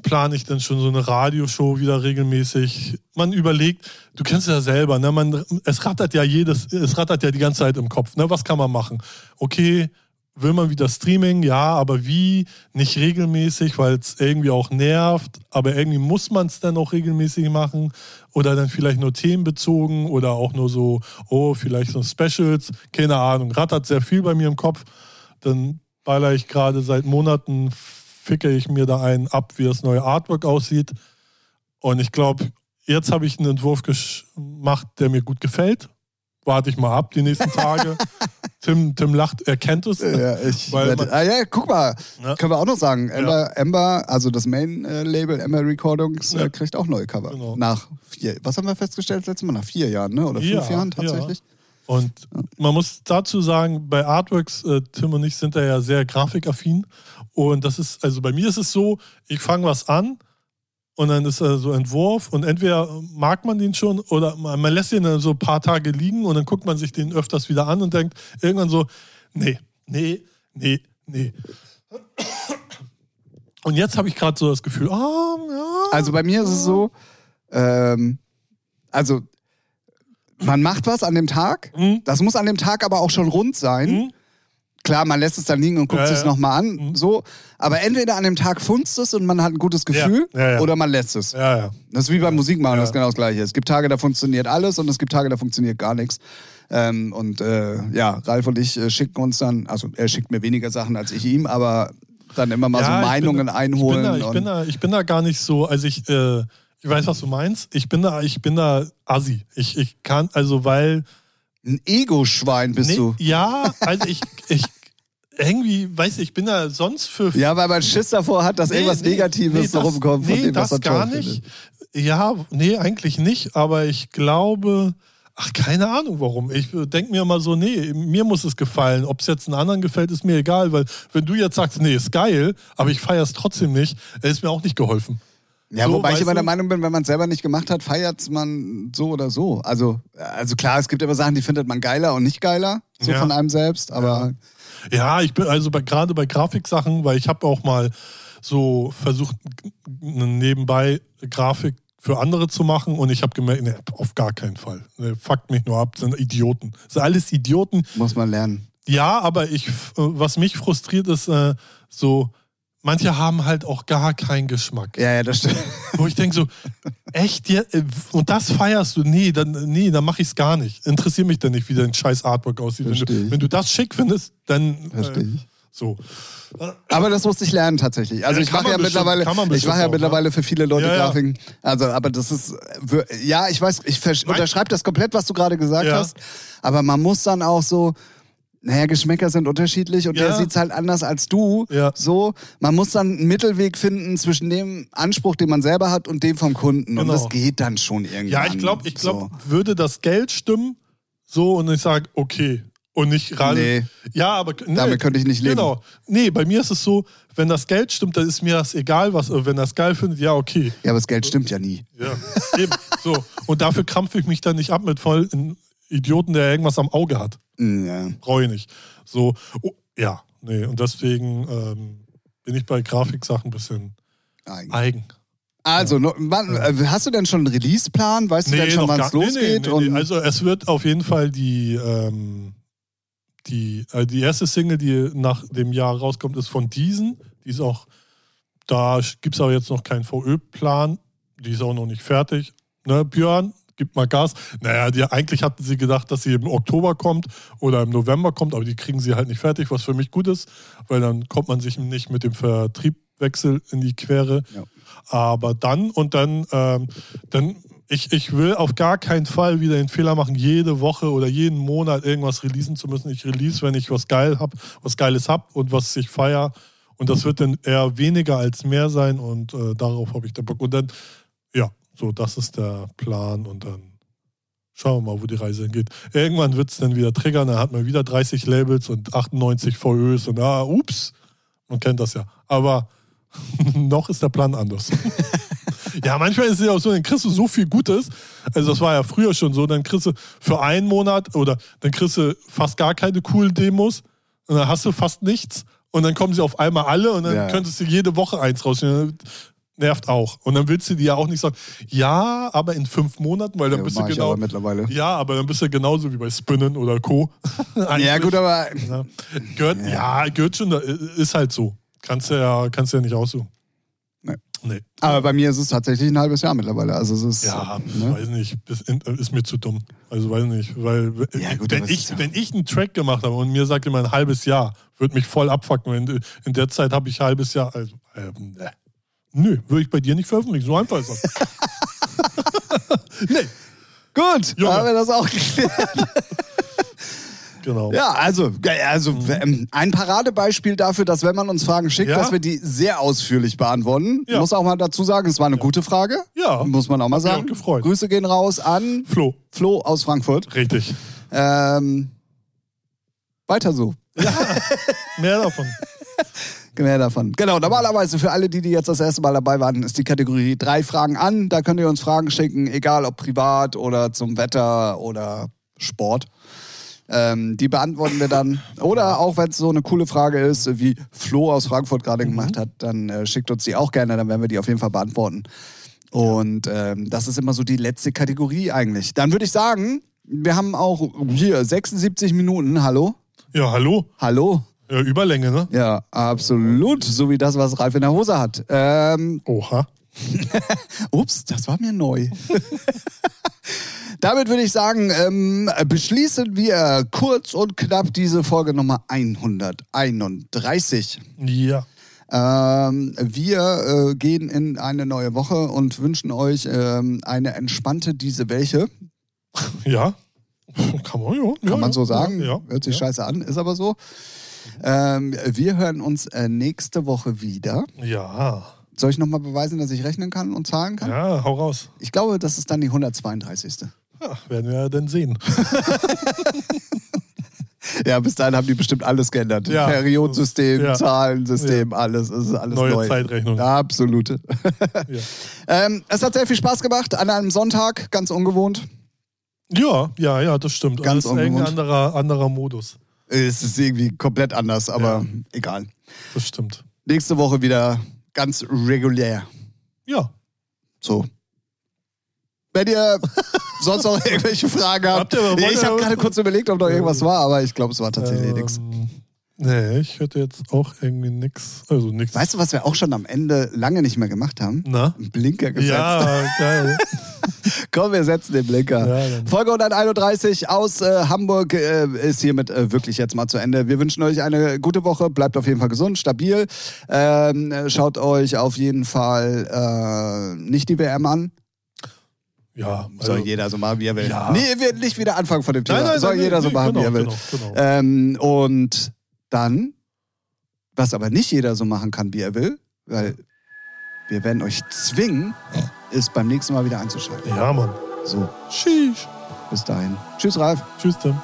plane ich dann schon so eine Radioshow wieder regelmäßig. Man überlegt, du kennst es ja selber, ne? man, es rattert ja jedes, es rattert ja die ganze Zeit im Kopf. Ne? Was kann man machen? Okay, will man wieder Streaming? Ja, aber wie? Nicht regelmäßig, weil es irgendwie auch nervt. Aber irgendwie muss man es dann auch regelmäßig machen. Oder dann vielleicht nur themenbezogen oder auch nur so, oh, vielleicht so Specials. Keine Ahnung. Rattert sehr viel bei mir im Kopf. Dann baller ich gerade seit Monaten, ficke ich mir da einen ab, wie das neue Artwork aussieht. Und ich glaube, jetzt habe ich einen Entwurf gemacht, der mir gut gefällt. Warte ich mal ab die nächsten Tage. Tim, Tim lacht, er kennt es. Ja, ich Weil man- ah, ja, guck mal, Ja. können wir auch noch sagen. Ember, Ember also das Main-Label Ember Recordings, Ja. äh, kriegt auch neue Cover. Genau. Nach vier, was haben wir festgestellt letztes Mal? Nach vier Jahren, ne? Oder fünf Ja, Jahren tatsächlich? Und man muss dazu sagen, bei Artworks, äh, Tim und ich sind da ja sehr grafikaffin. Und das ist, also bei mir ist es so, ich fange was an und dann ist äh, so Entwurf und entweder mag man den schon oder man, lässt ihn dann so ein paar Tage liegen und dann guckt man sich den öfters wieder an und denkt irgendwann so, nee, nee, nee, nee. Und jetzt habe ich gerade so das Gefühl, ah, ja. Also bei mir ist es so, ähm, also man macht was an dem Tag, Mhm. das muss an dem Tag aber auch schon rund sein. Mhm. Klar, man lässt es dann liegen und guckt Ja, es ja. nochmal an, Mhm. so. Aber entweder an dem Tag funzt es und man hat ein gutes Gefühl Ja, oder man lässt es. Ja, ja. Das ist wie beim Musikmachen, das ist genau das Gleiche. Es gibt Tage, da funktioniert alles und es gibt Tage, da funktioniert gar nichts. Ähm, und äh, ja, Ralf und ich äh, schicken uns dann, also er schickt mir weniger Sachen als ich ihm, aber dann immer mal so Meinungen bin, einholen. Ich bin, da, ich, bin da, ich bin da gar nicht so, also ich, äh, ich weiß, was du meinst. Ich bin da, ich bin da assi. Ich, ich kann, also weil. Ein Ego-Schwein bist nee, du. Ja, also ich, ich irgendwie, weiß ich, ich bin da sonst für. Ja, weil man Schiss davor hat, dass Nee, irgendwas nee, Negatives nee, so das- rumkommt von nee, dem, was das gar nicht. findet. Ja, nee, eigentlich nicht, aber ich glaube. Ach, keine Ahnung warum. Ich denke mir immer so, nee, mir muss es gefallen. Ob es jetzt einen anderen gefällt, ist mir egal, weil wenn du jetzt sagst, nee, ist geil, aber ich feiere es trotzdem nicht, ist mir auch nicht geholfen. Ja, So, wobei ich immer der? Meinung bin, wenn man es selber nicht gemacht hat, feiert man so oder so. Also, also klar, es gibt immer Sachen, die findet man geiler und nicht geiler, so Ja. von einem selbst, aber Ja, ich bin also gerade bei Grafiksachen, weil ich habe auch mal so versucht, nebenbei Grafik für andere zu machen und ich habe gemerkt, nee, auf gar keinen Fall. Nee, fuckt mich nur ab, sind Idioten. Das sind alles Idioten. muss man lernen. Ja, aber ich, f- was mich frustriert ist, äh, so, manche haben halt auch gar keinen Geschmack. Ja, ja, das stimmt. Wo ich denke so, echt, ja, äh, und das feierst du? Nee, dann, nee, dann mache ich es gar nicht. Interessiert mich dann nicht, wie dein scheiß Artwork aussieht. Wenn du, wenn du das schick findest, dann Verstehe äh, ich. so. Aber das musste ich lernen tatsächlich. Also Ja, ich mache ja bestimmt- mittlerweile, ich mache ja auch, mittlerweile für viele Leute Ja. Grafiken. Also, aber das ist, äh, ja, ich weiß, ich unterschreibe das komplett, was du gerade gesagt hast. Aber man muss dann auch so, naja, Geschmäcker sind unterschiedlich und Ja. der sieht's halt anders als du. Ja. So, man muss dann einen Mittelweg finden zwischen dem Anspruch, den man selber hat und dem vom Kunden. Und Genau. das geht dann schon irgendwann. Ja, ich glaube, ich so. glaub, würde das Geld stimmen, so und ich sage, okay. Und nicht gerade. Nee. Ja, aber. Nee, Damit könnte ich nicht leben. Genau. Nee, bei mir ist es so, wenn das Geld stimmt, dann ist mir das egal, was. äh, Wenn das geil findet, ja, okay. Ja, aber das Geld stimmt ja nie. Ja, eben. So. Und dafür krampfe ich mich dann nicht ab mit voll Idioten, der irgendwas am Auge hat. Ja. Brauche ich nicht. So, oh, ja. nee. Und deswegen ähm, bin ich bei Grafiksachen ein bisschen Eigen. eigen. Also, wann, äh, hast du denn schon einen Release-Plan? Weißt du denn schon, wann es losgeht? Nee, nee, nee, nee. Also es wird auf jeden Fall die, ähm, die, äh, die erste Single, die nach dem Jahr rauskommt, ist von diesen. Die ist auch, da gibt es aber jetzt noch keinen VÖ-Plan. Die ist auch noch nicht fertig. Ne, Björn, gib mal Gas. Naja, die, eigentlich hatten sie gedacht, dass sie im Oktober kommt oder im November kommt, aber die kriegen sie halt nicht fertig, was für mich gut ist, weil dann kommt man sich nicht mit dem Vertriebwechsel in die Quere. Ja. Aber dann und dann, ähm, dann ich, ich will auf gar keinen Fall wieder den Fehler machen, jede Woche oder jeden Monat irgendwas releasen zu müssen. Ich release, wenn ich was geil hab, was Geiles hab und was ich feier. Und das wird dann eher weniger als mehr sein und äh, darauf habe ich den Bock. Und dann, ja, so, das ist der Plan und dann schauen wir mal, wo die Reise hingeht. Irgendwann wird es dann wieder triggern, dann hat man wieder 30 Labels und 98 VÖs und ah, ups, man kennt das ja. Aber noch ist der Plan anders. ja, manchmal ist es ja auch so, dann kriegst du so viel Gutes. Also das war ja früher schon so, dann kriegst du für einen Monat oder dann kriegst du fast gar keine coolen Demos und dann hast du fast nichts und dann kommen sie auf einmal alle und dann Ja. könntest du jede Woche eins rausnehmen. Nervt auch. Und dann willst du dir ja auch nicht sagen, ja, aber in fünf Monaten, weil dann Ja, bist du genau. aber mittlerweile. Ja, aber dann bist du genauso wie bei Spinnen oder Co. Ja, gut, aber Ja. Gehört, ja. gehört schon, da- ist halt so. Kannst du ja, kannst du ja nicht aussuchen. Nee. Nee. Aber bei mir ist es tatsächlich ein halbes Jahr mittlerweile. Also es ist, Ja, ne? weiß nicht, ist, ist mir zu dumm. Also weiß nicht, weil Ja, gut, wenn, ich, ja- wenn ich einen Track gemacht habe und mir sagt immer ein halbes Jahr, würde mich voll abfucken. In, in der Zeit habe ich ein halbes Jahr, also, ähm, ne. Nö, würde ich bei dir nicht veröffentlichen, so einfach ist das. nee, Gut, Junge. haben wir das auch geklärt. genau. Ja, also, ja, also ähm, ein Paradebeispiel dafür, dass wenn man uns Fragen schickt, Ja. dass wir die sehr ausführlich beantworten. Ja. Muss auch mal dazu sagen, es war eine gute Frage. Ja. Muss man auch mal Hat sagen. gefreut. Grüße gehen raus an Flo, Flo aus Frankfurt. richtig. Ähm, weiter so. Mehr davon. Mehr davon. Genau, normalerweise für alle, die, die jetzt das erste Mal dabei waren, ist die Kategorie drei Fragen an. Da könnt ihr uns Fragen schicken, egal ob privat oder zum Wetter oder Sport. Ähm, die beantworten wir dann. Oder auch wenn es so eine coole Frage ist, wie Flo aus Frankfurt gerade gemacht hat, dann äh, schickt uns die auch gerne, dann werden wir die auf jeden Fall beantworten. Und ähm, das ist immer so die letzte Kategorie eigentlich. Dann würde ich sagen, wir haben auch hier 76 Minuten. Hallo? Ja, hallo. Hallo? Ja, Überlänge, ne? Ja, absolut. So wie das, was Ralf in der Hose hat. Ähm, Oha. ups, das war mir neu. Damit würde ich sagen, ähm, beschließen wir kurz und knapp diese Folge Nummer 131. Ja. Ähm, wir äh, gehen in eine neue Woche und wünschen euch ähm, eine entspannte diese welche. Ja. Kann man, ja. Kann ja, man ja. so sagen. Ja. Hört sich ja. scheiße an, ist aber so. Ähm, wir hören uns äh, nächste Woche wieder. Ja. Soll ich nochmal beweisen, dass ich rechnen kann und zahlen kann? Ja, hau raus. Ich glaube, das ist dann die 132. Ja, werden wir ja dann sehen. Ja, bis dahin haben die bestimmt alles geändert. Ja. Periodensystem, Ja. Zahlensystem, alles. Es ist alles Neue neu. Zeitrechnung. Absolute. Ja. ähm, es hat sehr viel Spaß gemacht an einem Sonntag, ganz ungewohnt. Ja, ja, ja, das stimmt. Ganz das ist ein ungewohnt. anderer, anderer Modus. Es ist irgendwie komplett anders, aber Ja. egal. Das stimmt. Nächste Woche wieder ganz regulär. Ja. So. Wenn ihr sonst noch irgendwelche Fragen habt. Habt wollt ich habe gerade kurz überlegt, ob noch irgendwas war, aber ich glaube, es war tatsächlich Ähm, nichts. Nee, ich hätte jetzt auch irgendwie nix. Also nix. Weißt du, was wir auch schon am Ende lange nicht mehr gemacht haben? Na? Einen Blinker gesetzt. Ja, geil. Komm, wir setzen den Blinker. Ja. Folge 131 aus äh, Hamburg äh, ist hiermit äh, wirklich jetzt mal zu Ende. Wir wünschen euch eine gute Woche. Bleibt auf jeden Fall gesund, stabil. Ähm, äh, schaut euch auf jeden Fall äh, nicht die WM an. Ja, Soll jeder so machen, wie er will. Ja. Nee, wir nicht wieder anfangen von dem Thema. Nein, nein, Soll nein, jeder so machen, genau, wie er will. Genau, genau. Ähm, und dann, was aber nicht jeder so machen kann, wie er will, weil wir werden euch zwingen, ist beim nächsten Mal wieder einzuschalten. Ja, Mann. So, Sheesh. bis dahin. Tschüss, Ralf. Tschüss, Tim.